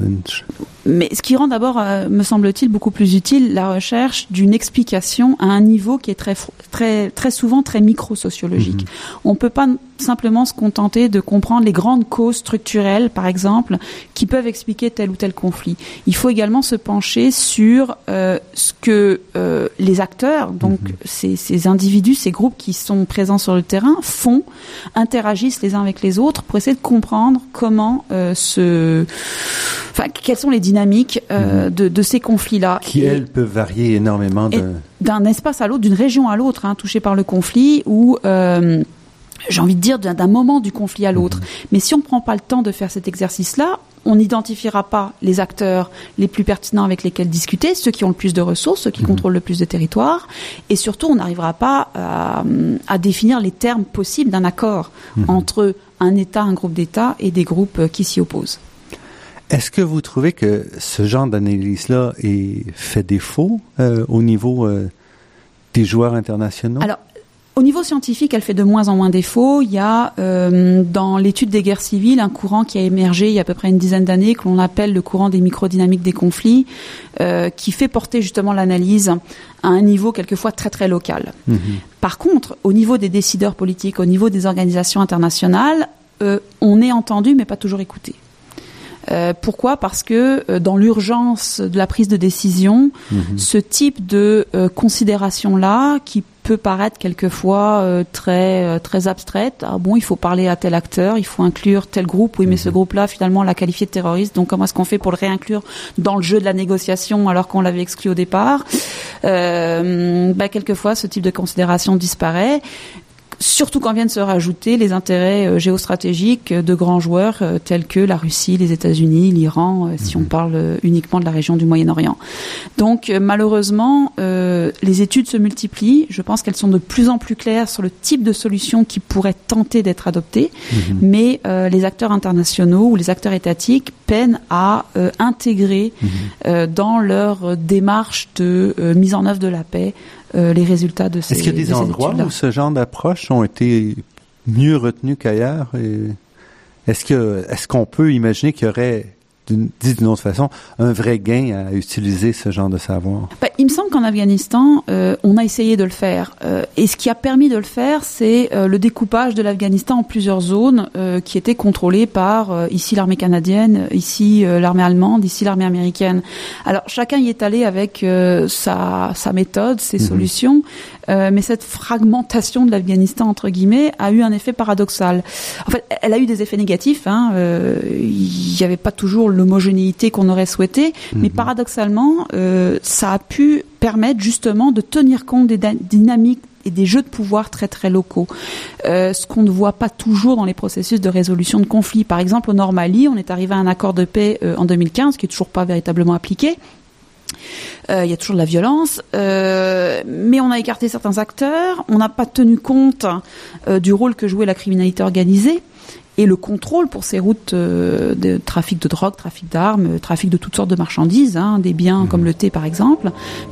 Mais ce qui rend d'abord, euh, me semble-t-il, beaucoup plus utile la recherche d'une explication à un niveau qui est très, très, très souvent très micro-sociologique. Mm-hmm. On ne peut pas simplement se contenter de comprendre les grandes causes structurelles, par exemple, qui peuvent expliquer tel ou tel conflit. Il faut également se pencher sur euh, ce que euh, les acteurs, donc mm-hmm. ces, ces individus, ces groupes qui sont présents sur le terrain, font, interagissent les uns avec les autres pour essayer de comprendre comment euh, ce, enfin, quelles sont les dynamiques euh, mhm. de, de, ces conflits-là. Qui, elles, peuvent varier énormément d'un espace à l'autre, d'une région à l'autre, hein, touchée par le conflit, ou euh, j'ai envie de dire d'un moment du conflit à l'autre. Mhm. Mais si on ne prend pas le temps de faire cet exercice-là, on n'identifiera pas les acteurs les plus pertinents avec lesquels discuter, ceux qui ont le plus de ressources, ceux qui mhm. contrôlent le plus de territoire, et surtout on n'arrivera pas à, à, définir les termes possibles d'un accord entre un État, un groupe d'États et des groupes euh, qui s'y opposent. Est-ce que vous trouvez que ce genre d'analyse-là fait défaut euh, au niveau euh, des joueurs internationaux? Alors, au niveau scientifique, elle fait de moins en moins défaut. Il y a euh, dans l'étude des guerres civiles un courant qui a émergé il y a à peu près une dizaine d'années que l'on appelle le courant des microdynamiques des conflits, euh, qui fait porter justement l'analyse à un niveau quelquefois très très local. Mhm. Par contre, au niveau des décideurs politiques, au niveau des organisations internationales, euh, on est entendu mais pas toujours écouté. pourquoi? Parce que dans l'urgence de la prise de décision, mhm. ce type de considération-là, qui peut paraître quelquefois euh, très euh, très abstraite. Ah bon, il faut parler à tel acteur, il faut inclure tel groupe. Oui, mais ce mhm. groupe-là, finalement, on l'a qualifié de terroriste. Donc, comment est-ce qu'on fait pour le réinclure dans le jeu de la négociation alors qu'on l'avait exclu au départ? Euh, bah, Quelquefois, ce type de considération disparaît surtout quand viennent se rajouter les intérêts euh, géostratégiques de grands joueurs euh, tels que la Russie, les États-Unis, l'Iran, euh, si on mhm. parle uniquement de la région du Moyen-Orient. Donc malheureusement, les études se multiplient. Je pense qu'elles sont de plus en plus claires sur le type de solution qui pourrait tenter d'être adoptée, mhm. mais les acteurs internationaux ou les acteurs étatiques peinent à intégrer mhm. dans leur démarche de mise en œuvre de la paix euh, les résultats de ces Est-ce qu'il y a des endroits où ce genre d'approche ont été mieux retenus qu'ailleurs? Est-ce que est-ce qu'on peut imaginer qu'il y aurait dit d'une autre façon, un vrai gain à utiliser ce genre de savoir bah, Il me semble qu'en Afghanistan, euh, on a essayé de le faire. Euh, et ce qui a permis de le faire, c'est euh, le découpage de l'Afghanistan en plusieurs zones qui étaient contrôlées par ici l'armée canadienne, ici l'armée allemande, ici l'armée américaine. Alors chacun y est allé avec sa, sa méthode, ses mhm. solutions. Euh, mais cette fragmentation de l'Afghanistan entre guillemets a eu un effet paradoxal. En fait, elle a eu des effets négatifs. Hein. Euh, il n'y avait pas toujours l'homogénéité qu'on aurait souhaité, mais mhm. paradoxalement, euh, ça a pu permettre justement de tenir compte des dynamiques et des jeux de pouvoir très très locaux. Euh, ce qu'on ne voit pas toujours dans les processus de résolution de conflits. Par exemple, au Nord Mali, on est arrivé à un accord de paix euh, en 2015 qui est toujours pas véritablement appliqué. Euh, il y a toujours de la violence, euh, mais on a écarté certains acteurs, on n'a pas tenu compte euh, du rôle que jouait la criminalité organisée et le contrôle pour ces routes euh, de trafic de drogue, trafic d'armes, euh, trafic de toutes sortes de marchandises, hein, des biens comme le thé par exemple,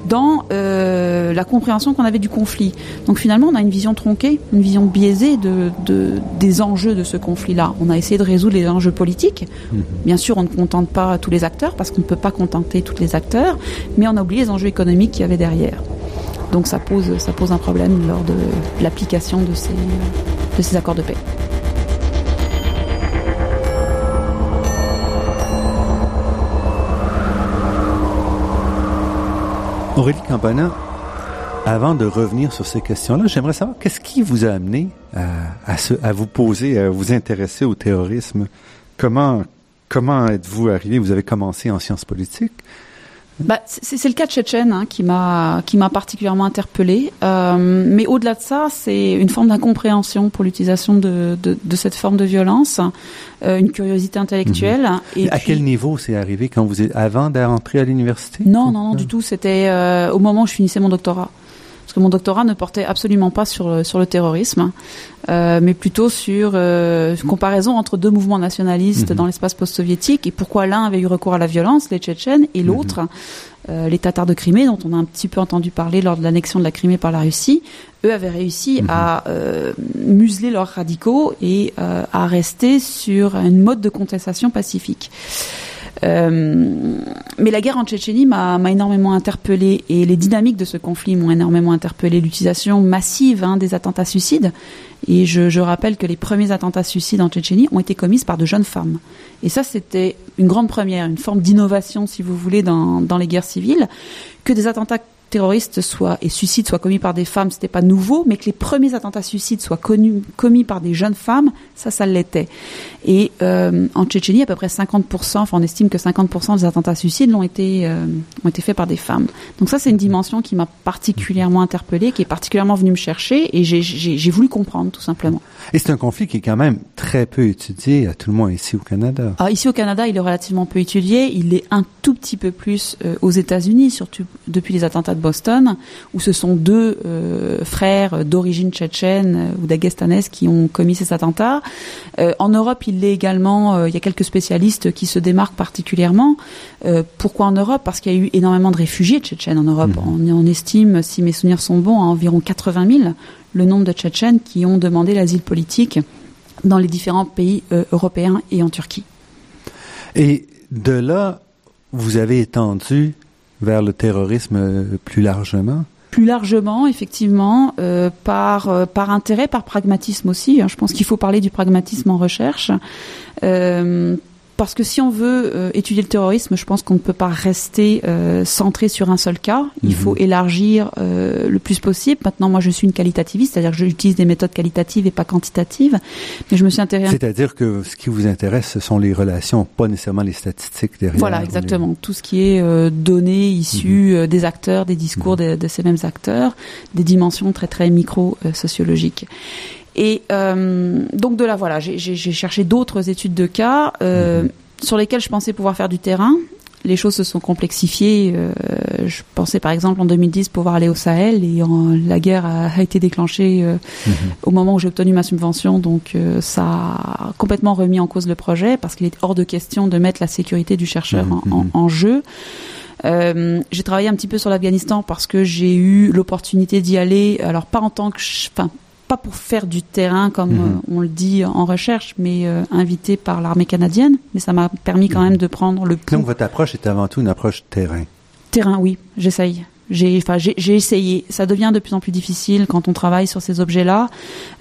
dans euh, la compréhension qu'on avait du conflit. Donc finalement, on a une vision tronquée, une vision biaisée de, de des enjeux de ce conflit-là. On a essayé de résoudre les enjeux politiques. Mhm. Bien sûr, on ne contente pas tous les acteurs parce qu'on ne peut pas contenter tous les acteurs, mais on a oublié les enjeux économiques qu'il y avait derrière. Donc ça pose, ça pose un problème lors de l'application de ces, de ces accords de paix. Aurélie Campana, avant de revenir sur ces questions-là, j'aimerais savoir qu'est-ce qui vous a amené à, vous poser, à vous intéresser au terrorisme? Comment, comment êtes-vous arrivé? Vous avez commencé en sciences politiques. Bah, c'est le cas Tchétchène hein, qui m'a qui m'a particulièrement interpellée. Euh, mais au-delà de ça, c'est une forme d'incompréhension pour l'utilisation de, de, de, cette forme de violence, euh, une curiosité intellectuelle. Mhm. Et à quel niveau c'est arrivé quand vous êtes avant d'entrer à l'université? Non, non, non, du tout. C'était euh, au moment où je finissais mon doctorat que mon doctorat ne portait absolument pas sur sur le terrorisme, euh, mais plutôt sur euh, une comparaison entre deux mouvements nationalistes mhm. dans l'espace post-soviétique et pourquoi l'un avait eu recours à la violence, les Tchétchènes, et mhm. l'autre, euh, les Tatars de Crimée, dont on a un petit peu entendu parler lors de l'annexion de la Crimée par la Russie, eux avaient réussi mhm. à euh, museler leurs radicaux et euh, à rester sur une mode de contestation pacifique. Euh, mais la guerre en Tchétchénie m'a énormément interpellée et les dynamiques de ce conflit m'ont énormément interpellée. L'utilisation massive hein, des attentats suicides. Et je, je, rappelle que les premiers attentats suicides en Tchétchénie ont été commis par de jeunes femmes. Et ça, c'était une grande première, une forme d'innovation, si vous voulez, dans, dans les guerres civiles, que des attentats terroristes soient et suicides soient commis par des femmes, c'était pas nouveau, mais que les premiers attentats suicides soient connus, commis par des jeunes femmes, ça, ça l'était. Et euh, en Tchétchénie, à peu près 50%, enfin on estime que 50% des attentats suicides l'ont été euh, ont été faits par des femmes. Donc ça, c'est une dimension qui m'a particulièrement interpellée, qui est particulièrement venue me chercher, et j'ai voulu comprendre tout simplement. Et c'est un conflit qui est quand même très peu étudié, à tout le moins ici au Canada. Ah, ici au Canada, il est relativement peu étudié. Il est un tout petit peu plus euh, aux États-Unis, surtout depuis les attentats de Boston, où ce sont deux euh, frères d'origine tchétchène euh, ou dagestanais qui ont commis ces attentats. en Europe, il l'est également. il y a quelques spécialistes qui se démarquent particulièrement. pourquoi en Europe? Parce qu'il y a eu énormément de réfugiés tchétchènes en Europe. Mhm. On, on, estime, si mes souvenirs sont bons, à environ 80 000 le nombre de Tchétchènes qui ont demandé l'asile politique dans les différents pays euh, européens et en Turquie. Et de là, vous avez étendu vers le terrorisme euh, plus largement plus largement, effectivement, euh, par par intérêt, par pragmatisme aussi. Hein. Je pense qu'il faut parler du pragmatisme en recherche parce que si on veut euh, étudier le terrorisme, je pense qu'on ne peut pas rester euh, centré sur un seul cas. Il Mhm. faut élargir euh, le plus possible. Maintenant, moi, je suis une qualitativiste, c'est-à-dire que j'utilise des méthodes qualitatives et pas quantitatives. Mais je me suis intéressée. C'est-à-dire que ce qui vous intéresse, ce sont les relations, pas nécessairement les statistiques derrière. Voilà, exactement. Tout ce qui est euh, données issues euh, des acteurs, des discours de, de ces mêmes acteurs, des dimensions très très micro-sociologiques. Et euh, donc de là, voilà, j'ai cherché d'autres études de cas euh, sur lesquelles je pensais pouvoir faire du terrain. Les choses se sont complexifiées. euh, je pensais par exemple en 2010 pouvoir aller au Sahel et en- la guerre a, a été déclenchée Mhm. au moment où j'ai obtenu ma subvention. Donc ça a complètement remis en cause le projet parce qu'il est hors de question de mettre la sécurité du chercheur en, en- Mhm. en jeu. Euh, j'ai travaillé un petit peu sur l'Afghanistan parce que j'ai eu l'opportunité d'y aller. Alors pas en tant que, enfin pas pour faire du terrain comme Mhm. euh, on le dit en recherche, mais euh, invité par l'armée canadienne. Mais ça m'a permis quand Mhm. même de prendre le pouls. Donc votre approche est avant tout une approche terrain. Terrain, oui, j'essaye. J'ai, enfin, j'ai, essayé. Ça devient de plus en plus difficile quand on travaille sur ces objets-là,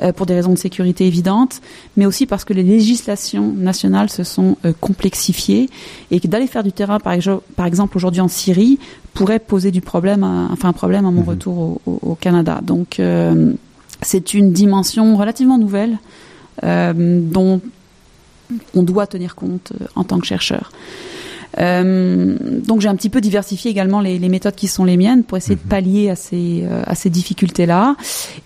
euh, pour des raisons de sécurité évidentes, mais aussi parce que les législations nationales se sont complexifiées et que d'aller faire du terrain, par, exemple- par exemple aujourd'hui en Syrie, pourrait poser du problème, à- enfin un problème à mon Mhm. retour au, au- au Canada. Donc, c'est une dimension relativement nouvelle euh, dont on doit tenir compte euh, en tant que chercheur. Euh, donc j'ai un petit peu diversifié également les, les méthodes qui sont les miennes pour essayer Mhm. de pallier à ces, euh, à ces difficultés-là.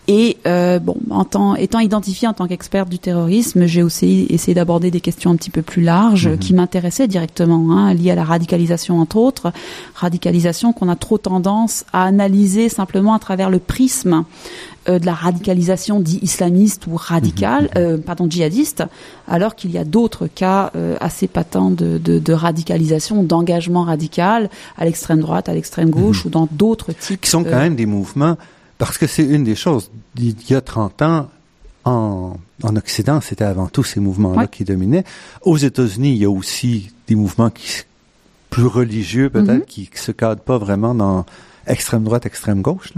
Et euh, bon, en tant, étant identifiée en tant qu'experte du terrorisme, j'ai aussi essayé d'aborder des questions un petit peu plus larges Mhm. qui m'intéressaient directement, hein, liées à la radicalisation entre autres, radicalisation qu'on a trop tendance à analyser simplement à travers le prisme de la radicalisation dit islamiste ou radicale, euh, pardon, djihadiste, alors qu'il y a d'autres cas euh, assez patents de, de, de radicalisation, d'engagement radical à l'extrême droite, à l'extrême gauche ou dans d'autres types. Qui sont quand euh, même des mouvements, parce que c'est une des choses. Il y a 30 ans, en, en Occident, c'était avant tout ces mouvements-là Ouais. qui dominaient. Aux États-Unis, il y a aussi des mouvements qui plus religieux peut-être, Mhm. qui, qui se cadrent pas vraiment dans extrême droite, extrême gauche.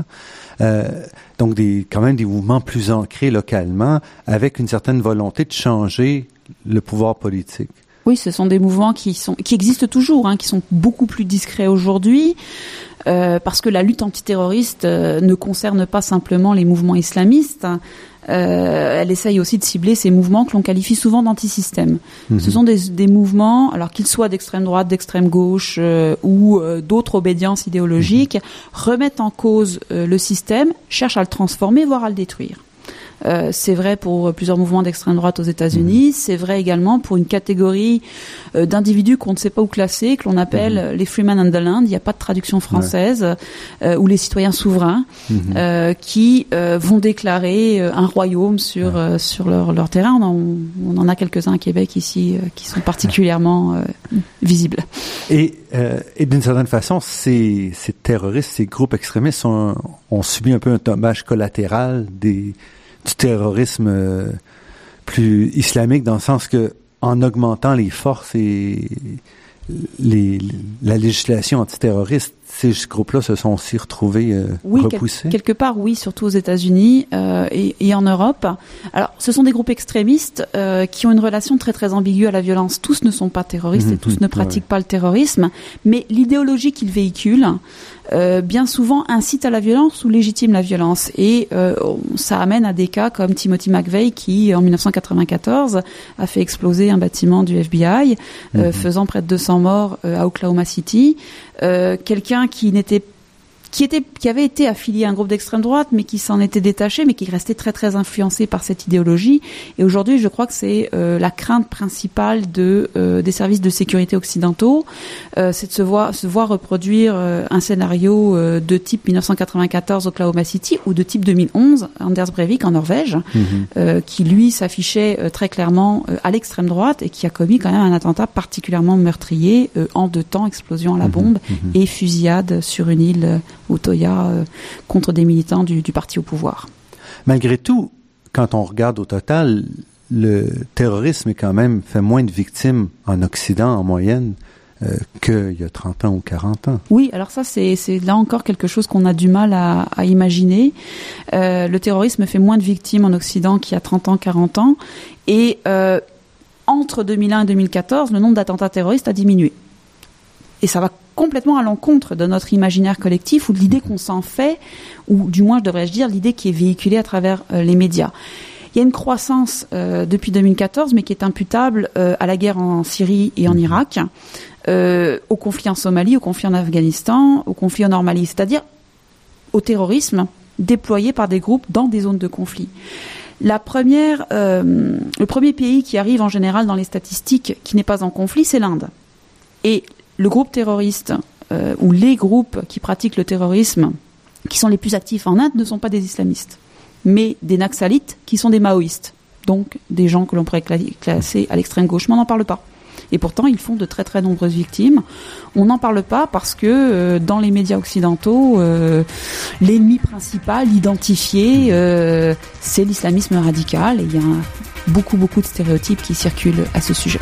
Euh, donc des, quand même des mouvements plus ancrés localement, avec une certaine volonté de changer le pouvoir politique. Oui, ce sont des mouvements qui sont qui existent toujours, hein, qui sont beaucoup plus discrets aujourd'hui, euh, parce que la lutte antiterroriste euh, ne concerne pas simplement les mouvements islamistes. Euh, elle essaye aussi de cibler ces mouvements que l'on qualifie souvent d'antisystème. Mhm. Ce sont des, des mouvements, alors qu'ils soient d'extrême droite, d'extrême gauche euh, ou euh, d'autres obédiences idéologiques, remettent en cause euh, le système, cherchent à le transformer, voire à le détruire. Euh, c'est vrai pour plusieurs mouvements d'extrême droite aux États-Unis. C'est vrai également pour une catégorie euh, d'individus qu'on ne sait pas où classer, que l'on appelle euh, les Freemen and the Land. Il n'y a pas de traduction française. euh, ou les citoyens souverains Mhm. qui vont déclarer un royaume sur sur leur, leur terrain. On en, on en a quelques-uns à Québec ici qui sont particulièrement visibles. Et, et d'une certaine façon, ces, ces terroristes, ces groupes extrémistes ont, ont subi un peu un dommage collatéral des, du terrorisme euh, plus islamique, dans le sens que en augmentant les forces et les, la législation antiterroriste, ces groupes-là se sont aussi retrouvés euh, Oui, quel- repoussés? quelque part, oui, surtout aux États-Unis euh, et, et en Europe. Alors, ce sont des groupes extrémistes euh, qui ont une relation très très ambiguë à la violence. Tous ne sont pas terroristes et Mhm, tous ne ouais. pratiquent pas le terrorisme, mais l'idéologie qu'ils véhiculent euh, bien souvent incite à la violence ou légitime la violence. Et euh, ça amène à des cas comme Timothy McVeigh qui, en 1994, a fait exploser un bâtiment du FBI, euh, Mhm. faisant près de 200 morts euh, à Oklahoma City. Euh, Quelqu'un qui n'était qui était qui avait été affilié à un groupe d'extrême droite mais qui s'en était détaché mais qui restait très très influencé par cette idéologie et aujourd'hui je crois que c'est euh, la crainte principale de euh, des services de sécurité occidentaux euh, c'est de se voir se voir reproduire euh, un scénario euh, de type 1994 Oklahoma City ou de type 2011 Anders Breivik en Norvège euh, qui lui s'affichait euh, très clairement euh, à l'extrême droite et qui a commis quand même un attentat particulièrement meurtrier euh, en deux temps explosion à la Mhm. bombe Mhm. et fusillade sur une île au Toya euh, contre des militants du, du parti au pouvoir. Malgré tout, quand on regarde au total, le terrorisme est quand même fait moins de victimes en Occident en moyenne euh, qu'il y a 30 ans ou 40 ans. Oui, alors ça c'est là encore quelque chose qu'on a du mal à, à imaginer. Euh, le terrorisme fait moins de victimes en Occident qu'il y a 30 ans, 40 ans, et euh, en entre 2001 et 2014, le nombre d'attentats terroristes a diminué. Et ça va complètement à l'encontre de notre imaginaire collectif ou de l'idée qu'on s'en fait, ou du moins, je devrais-je dire, l'idée qui est véhiculée à travers euh, les médias. Il y a une croissance euh, depuis 2014, mais qui est imputable euh, à la guerre en Syrie et en Irak, au conflit en Somalie, au conflit en Afghanistan, au conflit en Normalie, c'est-à-dire au terrorisme déployé par des groupes dans des zones de conflit. La première, le premier pays qui arrive en général dans les statistiques qui n'est pas en conflit, c'est l'Inde. Et le groupe terroriste euh, ou les groupes qui pratiquent le terrorisme, qui sont les plus actifs en Inde, ne sont pas des islamistes, mais des naxalites qui sont des maoïstes. Donc des gens que l'on pourrait classer à l'extrême gauche, mais on n'en parle pas. Et pourtant, ils font de très très nombreuses victimes. On n'en parle pas parce que euh, dans les médias occidentaux, euh, l'ennemi principal identifié, c'est l'islamisme radical. Et il y a beaucoup beaucoup de stéréotypes qui circulent à ce sujet.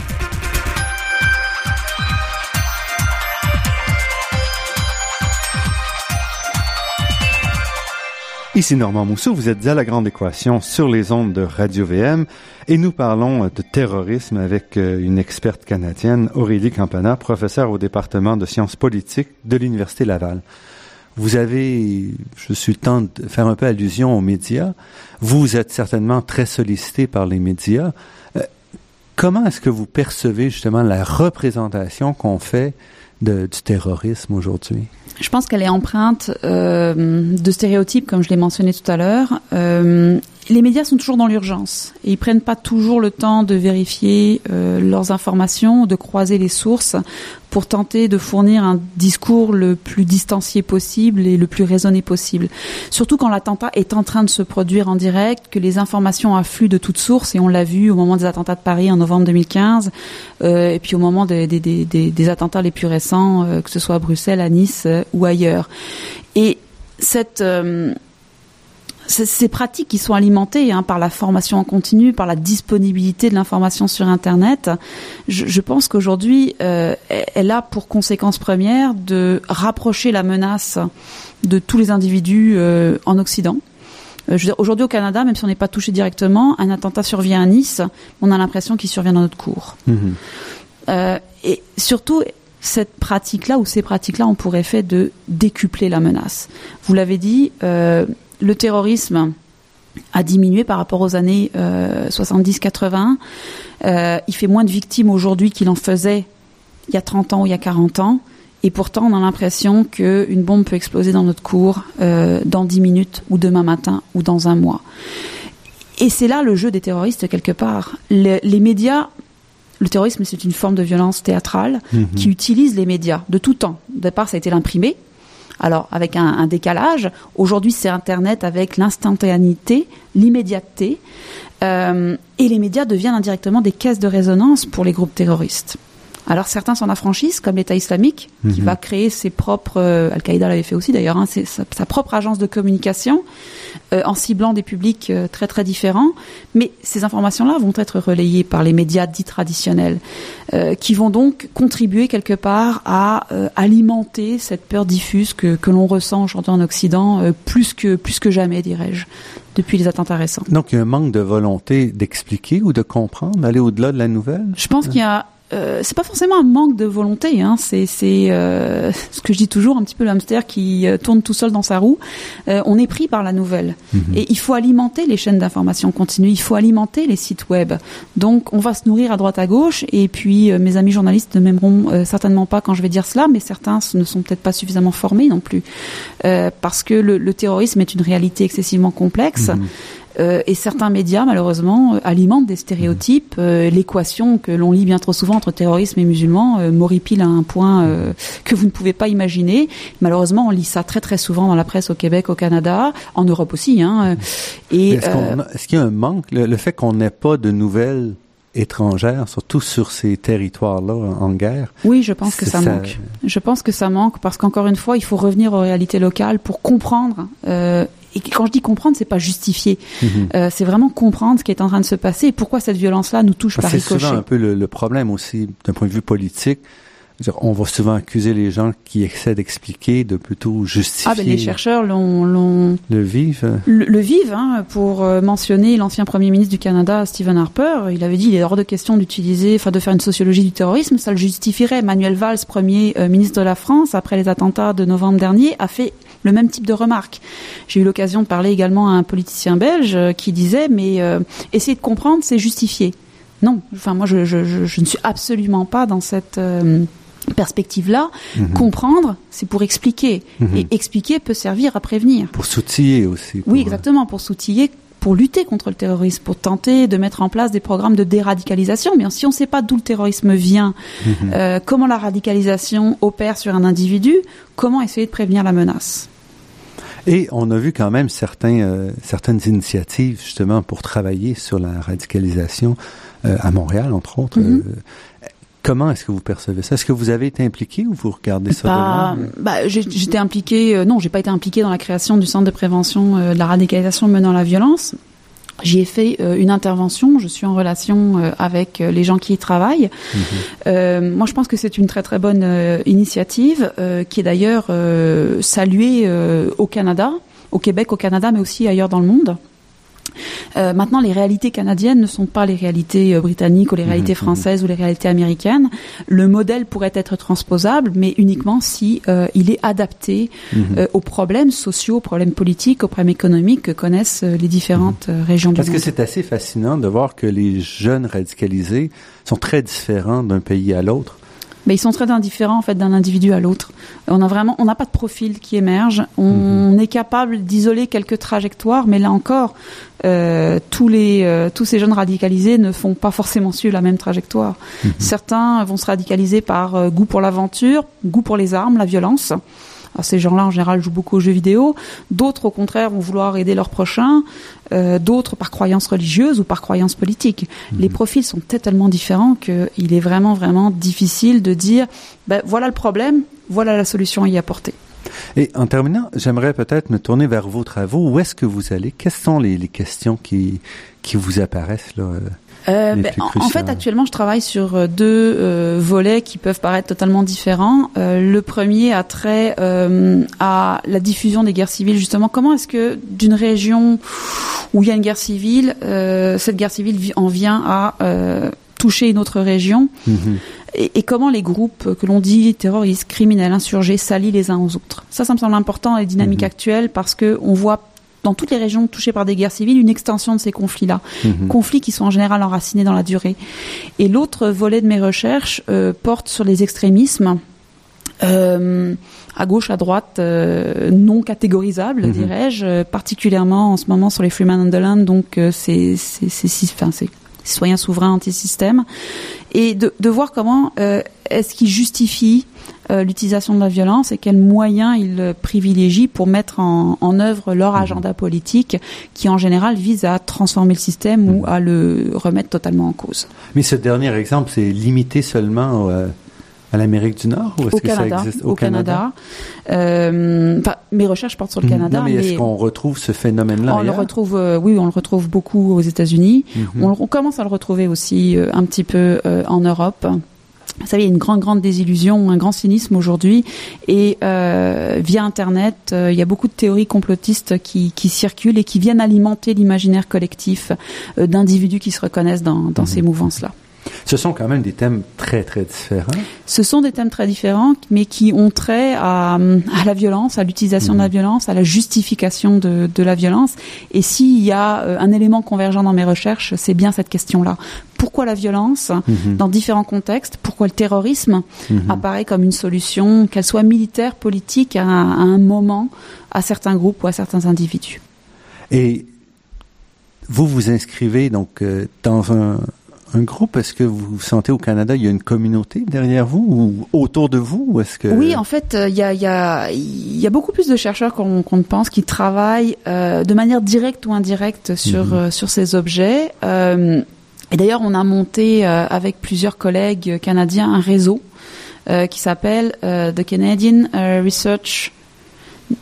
Ici Normand Mousseau, vous êtes à La Grande Équation sur les ondes de Radio VM et nous parlons de terrorisme avec euh, une experte canadienne, Aurélie Campana, professeure au département de sciences politiques de l'Université Laval. Vous avez, je suis temps de faire un peu allusion aux médias. Vous êtes certainement très sollicité par les médias. Euh, comment est-ce que vous percevez justement la représentation qu'on fait du terrorisme aujourd'hui? Je pense qu'elle est empreinte euh, de stéréotypes, comme je l'ai mentionné tout à l'heure. Euh, les médias sont toujours dans l'urgence et ils prennent pas toujours le temps de vérifier euh, leurs informations, de croiser les sources pour tenter de fournir un discours le plus distancié possible et le plus raisonné possible. Surtout quand l'attentat est en train de se produire en direct, que les informations affluent de toutes sources et on l'a vu au moment des attentats de Paris en novembre 2015 euh, et puis au moment des, attentats les plus récents, euh, que ce soit à Bruxelles, à Nice ou ailleurs. Et cette ces pratiques qui sont alimentées hein, par la formation en continu, par la disponibilité de l'information sur Internet, je, je pense qu'aujourd'hui, euh, elle a pour conséquence première de rapprocher la menace de tous les individus euh, en Occident. Euh, aujourd'hui au Canada, même si on n'est pas touché directement, un attentat survient à Nice, on a l'impression qu'il survient dans notre cours. Mmh. Euh, et surtout, cette pratique-là ou ces pratiques-là ont pour effet de décupler la menace. Vous l'avez dit, euh, le terrorisme a diminué par rapport aux années 70-80. Euh, euh, il fait moins de victimes aujourd'hui qu'il en faisait il y a 30 ans ou il y a 40 ans. Et pourtant, on a l'impression qu'une bombe peut exploser dans notre cours euh, dans 10 minutes ou demain matin ou dans un mois. Et c'est là le jeu des terroristes quelque part. les médias le terrorisme, c'est une forme de violence théâtrale mmh qui utilise les médias de tout temps. Départ, ça a été l'imprimé, alors avec un, décalage. Aujourd'hui, c'est Internet avec l'instantanéité, l'immédiateté, euh, et les médias deviennent indirectement des caisses de résonance pour les groupes terroristes. Alors certains s'en affranchissent, comme l'État islamique, qui mhm. va créer ses propres, euh, Al-Qaïda l'avait fait aussi d'ailleurs, hein, sa, sa, propre agence de communication, euh, en ciblant des publics euh, très très différents. Mais ces informations-là vont être relayées par les médias dits traditionnels, qui vont donc contribuer quelque part à alimenter cette peur diffuse que, que l'on ressent aujourd'hui en Occident, plus que plus que jamais, dirais-je depuis les attentats récents. Donc il y a un manque de volonté d'expliquer ou de comprendre, d'aller au-delà de la nouvelle? Je pense qu'il y a euh, c'est pas forcément un manque de volonté. Hein. C'est euh, ce que je dis toujours, un petit peu le hamster qui euh, tourne tout seul dans sa roue. Euh, on est pris par la nouvelle. Mhm. Et il faut alimenter les chaînes d'information continue. Il faut alimenter les sites web. Donc, on va se nourrir à droite à gauche. Et puis, mes amis journalistes ne m'aimeront certainement pas quand je vais dire cela, mais certains ne sont peut-être pas suffisamment formés non plus, parce que le, le, terrorisme est une réalité excessivement complexe. Mhm. Euh, et certains médias, malheureusement, euh, alimentent des stéréotypes. Euh, l'équation que l'on lit bien trop souvent entre terrorisme et musulmans m'horripile à un point que vous ne pouvez pas imaginer. Malheureusement, on lit ça très très souvent dans la presse au Québec, au Canada, en Europe aussi. Hein. Et est-ce, qu'il y a un manque, le, fait qu'on n'ait pas de nouvelles étrangères, surtout sur ces territoires-là en guerre? Oui, je pense que ça, manque. Je pense que ça manque parce qu'encore une fois, il faut revenir aux réalités locales pour comprendre euh, et quand je dis comprendre, c'est pas justifier. Mhm. Euh, c'est vraiment comprendre ce qui est en train de se passer et pourquoi cette violence-là nous touche par ricochet. C'est souvent un peu le, le problème aussi d'un point de vue politique. on va souvent accuser les gens qui essaient d'expliquer, de plutôt justifier. Ah, ben les chercheurs l'ont, l'ont le vivent. Le, le vivent, hein, pour euh, mentionner l'ancien premier ministre du Canada, Stephen Harper. Il avait dit il est hors de question d'utiliser, enfin de faire une sociologie du terrorisme, ça le justifierait. Manuel Valls, premier euh, ministre de la France, après les attentats de novembre dernier, a fait le même type de remarques. J'ai eu l'occasion de parler également à un politicien belge euh, qui disait mais euh, essayer de comprendre, c'est justifier. Non, enfin moi je, je, je, je ne suis absolument pas dans cette euh, perspective-là. Mhm. Comprendre, c'est pour expliquer. Mhm. Et expliquer peut servir à prévenir. Pour s'outiller aussi. pour- Oui, exactement, pour s'outiller, pour lutter contre le terrorisme, pour tenter de mettre en place des programmes de déradicalisation. Mais si on ne sait pas d'où le terrorisme vient, Mhm. euh, comment la radicalisation opère sur un individu, comment essayer de prévenir la menace? Et on a vu quand même certains, euh, certaines initiatives justement pour travailler sur la radicalisation euh, à Montréal, entre autres. Mhm. Comment est-ce que vous percevez ça? Est-ce que vous avez été impliqué ou vous regardez ça Bah, de loin? bah, j'ai- j'étais impliquée, euh, non, j'ai pas été impliquée dans la création du centre de prévention euh, de la radicalisation menant à la violence. J'y ai fait euh, une intervention, je suis en relation euh, avec les gens qui y travaillent. Mhm. Euh, moi, je pense que c'est une très très bonne initiative qui est d'ailleurs saluée au Canada, au Québec, au Canada, mais aussi ailleurs dans le monde. Euh, maintenant, les réalités canadiennes ne sont pas les réalités euh, britanniques ou les réalités Mhm, françaises ou les réalités américaines. Le modèle pourrait être transposable, mais uniquement si euh, il est adapté Mhm. aux problèmes sociaux, aux problèmes politiques, aux problèmes économiques que connaissent les différentes régions du Parce que monde. c'est assez fascinant de voir que les jeunes radicalisés sont très différents d'un pays à l'autre. Mais ils sont très indifférents en fait d'un individu à l'autre. On a vraiment, on n'a pas de profil qui émerge. On est capable d'isoler quelques trajectoires, mais là encore, euh, tous les euh, tous ces jeunes radicalisés ne font pas forcément suivre la même trajectoire. Certains vont se radicaliser par euh, goût pour l'aventure, goût pour les armes, la violence. Alors, ces gens-là, en général, jouent beaucoup aux jeux vidéo. D'autres, au contraire, vont vouloir aider leurs prochains. Euh, D'autres, par croyance religieuse ou par croyance politique. Les profils sont tellement différents qu'il est vraiment, vraiment difficile de dire, ben, voilà le problème, voilà la solution à y apporter. Et en terminant, j'aimerais peut-être me tourner vers vos travaux. Où est-ce que vous allez? Quelles sont les, les questions qui, qui vous apparaissent là euh, ben, en, fait, actuellement, je travaille sur euh, deux euh, volets qui peuvent paraître totalement différents. Euh, le premier a trait à la diffusion des guerres civiles. Justement, comment est-ce que d'une région où il y a une guerre civile, cette guerre civile vi- en vient à toucher une autre région mhm. et, et comment les groupes que l'on dit terroristes, criminels, insurgés s'allient les uns aux autres? Ça, ça me semble important dans les dynamiques Mhm. actuelles parce que on voit dans toutes les régions touchées par des guerres civiles une extension de ces conflits-là Mhm. conflits qui sont en général enracinés dans la durée. Et l'autre volet de mes recherches euh, porte sur les extrémismes. euh, à gauche, à droite, euh, non catégorisables, Mhm. dirais-je, particulièrement en ce moment sur les Freeman Underland, donc c'est c'est c'est citoyens souverains anti-système, et de, de voir comment est-ce qu'ils justifient euh, l'utilisation de la violence et quels moyens ils euh, privilégient pour mettre en, en œuvre leur Mhm. agenda politique qui en général vise à transformer le système ou à le remettre totalement en cause. Mais ce dernier exemple, c'est limité seulement euh, à l'Amérique du Nord ou est-ce Au que Canada, ça existe? Au Canada? Euh, enfin, mes recherches portent sur le Mhm. Canada, Non, mais, est-ce qu'on retrouve ce phénomène-là on le retrouve, euh, oui, on le retrouve beaucoup aux États-Unis. Mhm. On, commence à le retrouver aussi euh, un petit peu en Europe. Vous savez, il y a une grande, grande désillusion, un grand cynisme aujourd'hui. Et euh, via Internet, euh, il y a beaucoup de théories complotistes qui, qui circulent et qui viennent alimenter l'imaginaire collectif euh, d'individus qui se reconnaissent dans, dans Mhm. ces mouvances-là. Ce sont quand même des thèmes très, très différents. Ce sont des thèmes très différents, mais qui ont trait à, à la violence, à l'utilisation de la violence, à la justification de, de la violence. Et s'il y a euh, un élément convergent dans mes recherches, c'est bien cette question-là. Pourquoi la violence Mhm. dans différents contextes? Pourquoi le terrorisme Mhm. apparaît comme une solution, qu'elle soit militaire, politique, à, un- à un moment, à certains groupes ou à certains individus? Et vous vous inscrivez donc euh, dans un, un groupe? Est-ce que vous sentez au Canada, il y a une communauté derrière vous ou autour de vous? Ou est-ce que Oui, en fait, euh, il y, a, il y, a, il y a beaucoup plus de chercheurs qu'on ne pense qui travaillent euh, de manière directe ou indirecte sur, Mhm. euh, sur ces objets. Euh, et d'ailleurs, on a monté avec plusieurs collègues canadiens un réseau qui s'appelle The Canadian Research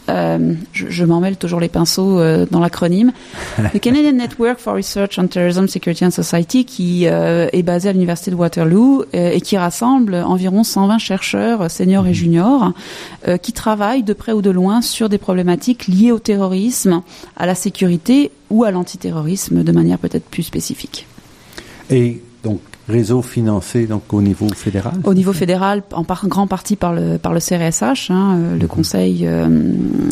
euh, je, je m'en mêle toujours les pinceaux euh, dans l'acronyme, le Canadian Network for Research on Terrorism, Security and Society, qui euh, est basé à l'université de Waterloo et qui rassemble environ 120 chercheurs seniors et juniors euh, qui travaillent de près ou de loin sur des problématiques liées au terrorisme, à la sécurité ou à l'antiterrorisme de manière peut-être plus spécifique. Et donc, réseau financé donc au niveau fédéral Au niveau fédéral, en par, grand partie par le, par le CRSH, hein, euh, le Conseil euh,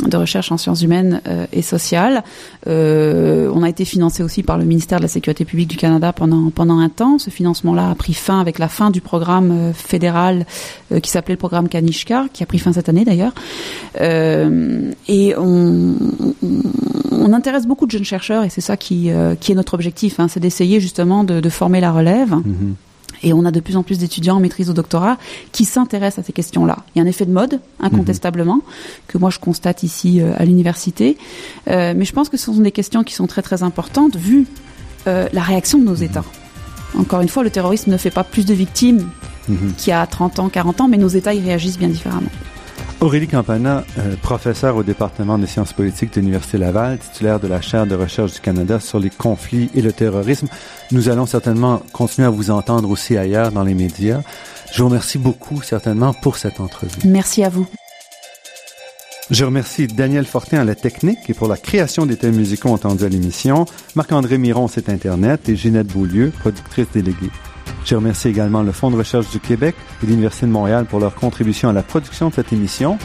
de recherche en sciences humaines euh, et sociales. Euh, on a été financé aussi par le ministère de la Sécurité publique du Canada pendant, pendant un temps. Ce financement-là a pris fin avec la fin du programme euh, fédéral euh, qui s'appelait le programme Kanishka, qui a pris fin cette année d'ailleurs. Euh, et on, on, intéresse beaucoup de jeunes chercheurs et c'est ça qui, euh, qui est notre objectif, hein, c'est d'essayer justement de, de former la relève. Mhm. Et on a de plus en plus d'étudiants en maîtrise au doctorat qui s'intéressent à ces questions-là. Il y a un effet de mode, incontestablement, que moi je constate ici euh, à l'université. Euh, mais je pense que ce sont des questions qui sont très très importantes vu euh, la réaction de nos États. Encore une fois, le terrorisme ne fait pas plus de victimes Mhm. qu'il y a 30 ans, 40 ans, mais nos États y réagissent bien différemment. Aurélie Campana, euh, professeure au département des sciences politiques de l'Université Laval, titulaire de la chaire de recherche du Canada sur les conflits et le terrorisme. Nous allons certainement continuer à vous entendre aussi ailleurs dans les médias. Je vous remercie beaucoup certainement pour cette entrevue. Merci à vous. Je remercie Daniel Fortin à la technique et pour la création des thèmes musicaux entendus à l'émission, Marc-André Miron, site Internet, et Ginette Beaulieu, productrice déléguée. Je remercie également le Fonds de recherche du Québec et l'Université de Montréal pour leur contribution à la production de cette émission.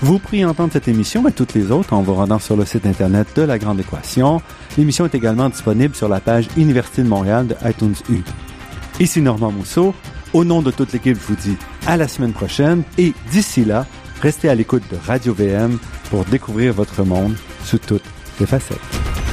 Vous pourriez entendre cette émission et toutes les autres en vous rendant sur le site Internet de La Grande Équation. L'émission est également disponible sur la page Université de Montréal de iTunes U. Ici Normand Mousseau. Au nom de toute l'équipe, je vous dis à la semaine prochaine et d'ici là, restez à l'écoute de Radio VM pour découvrir votre monde sous toutes ses facettes.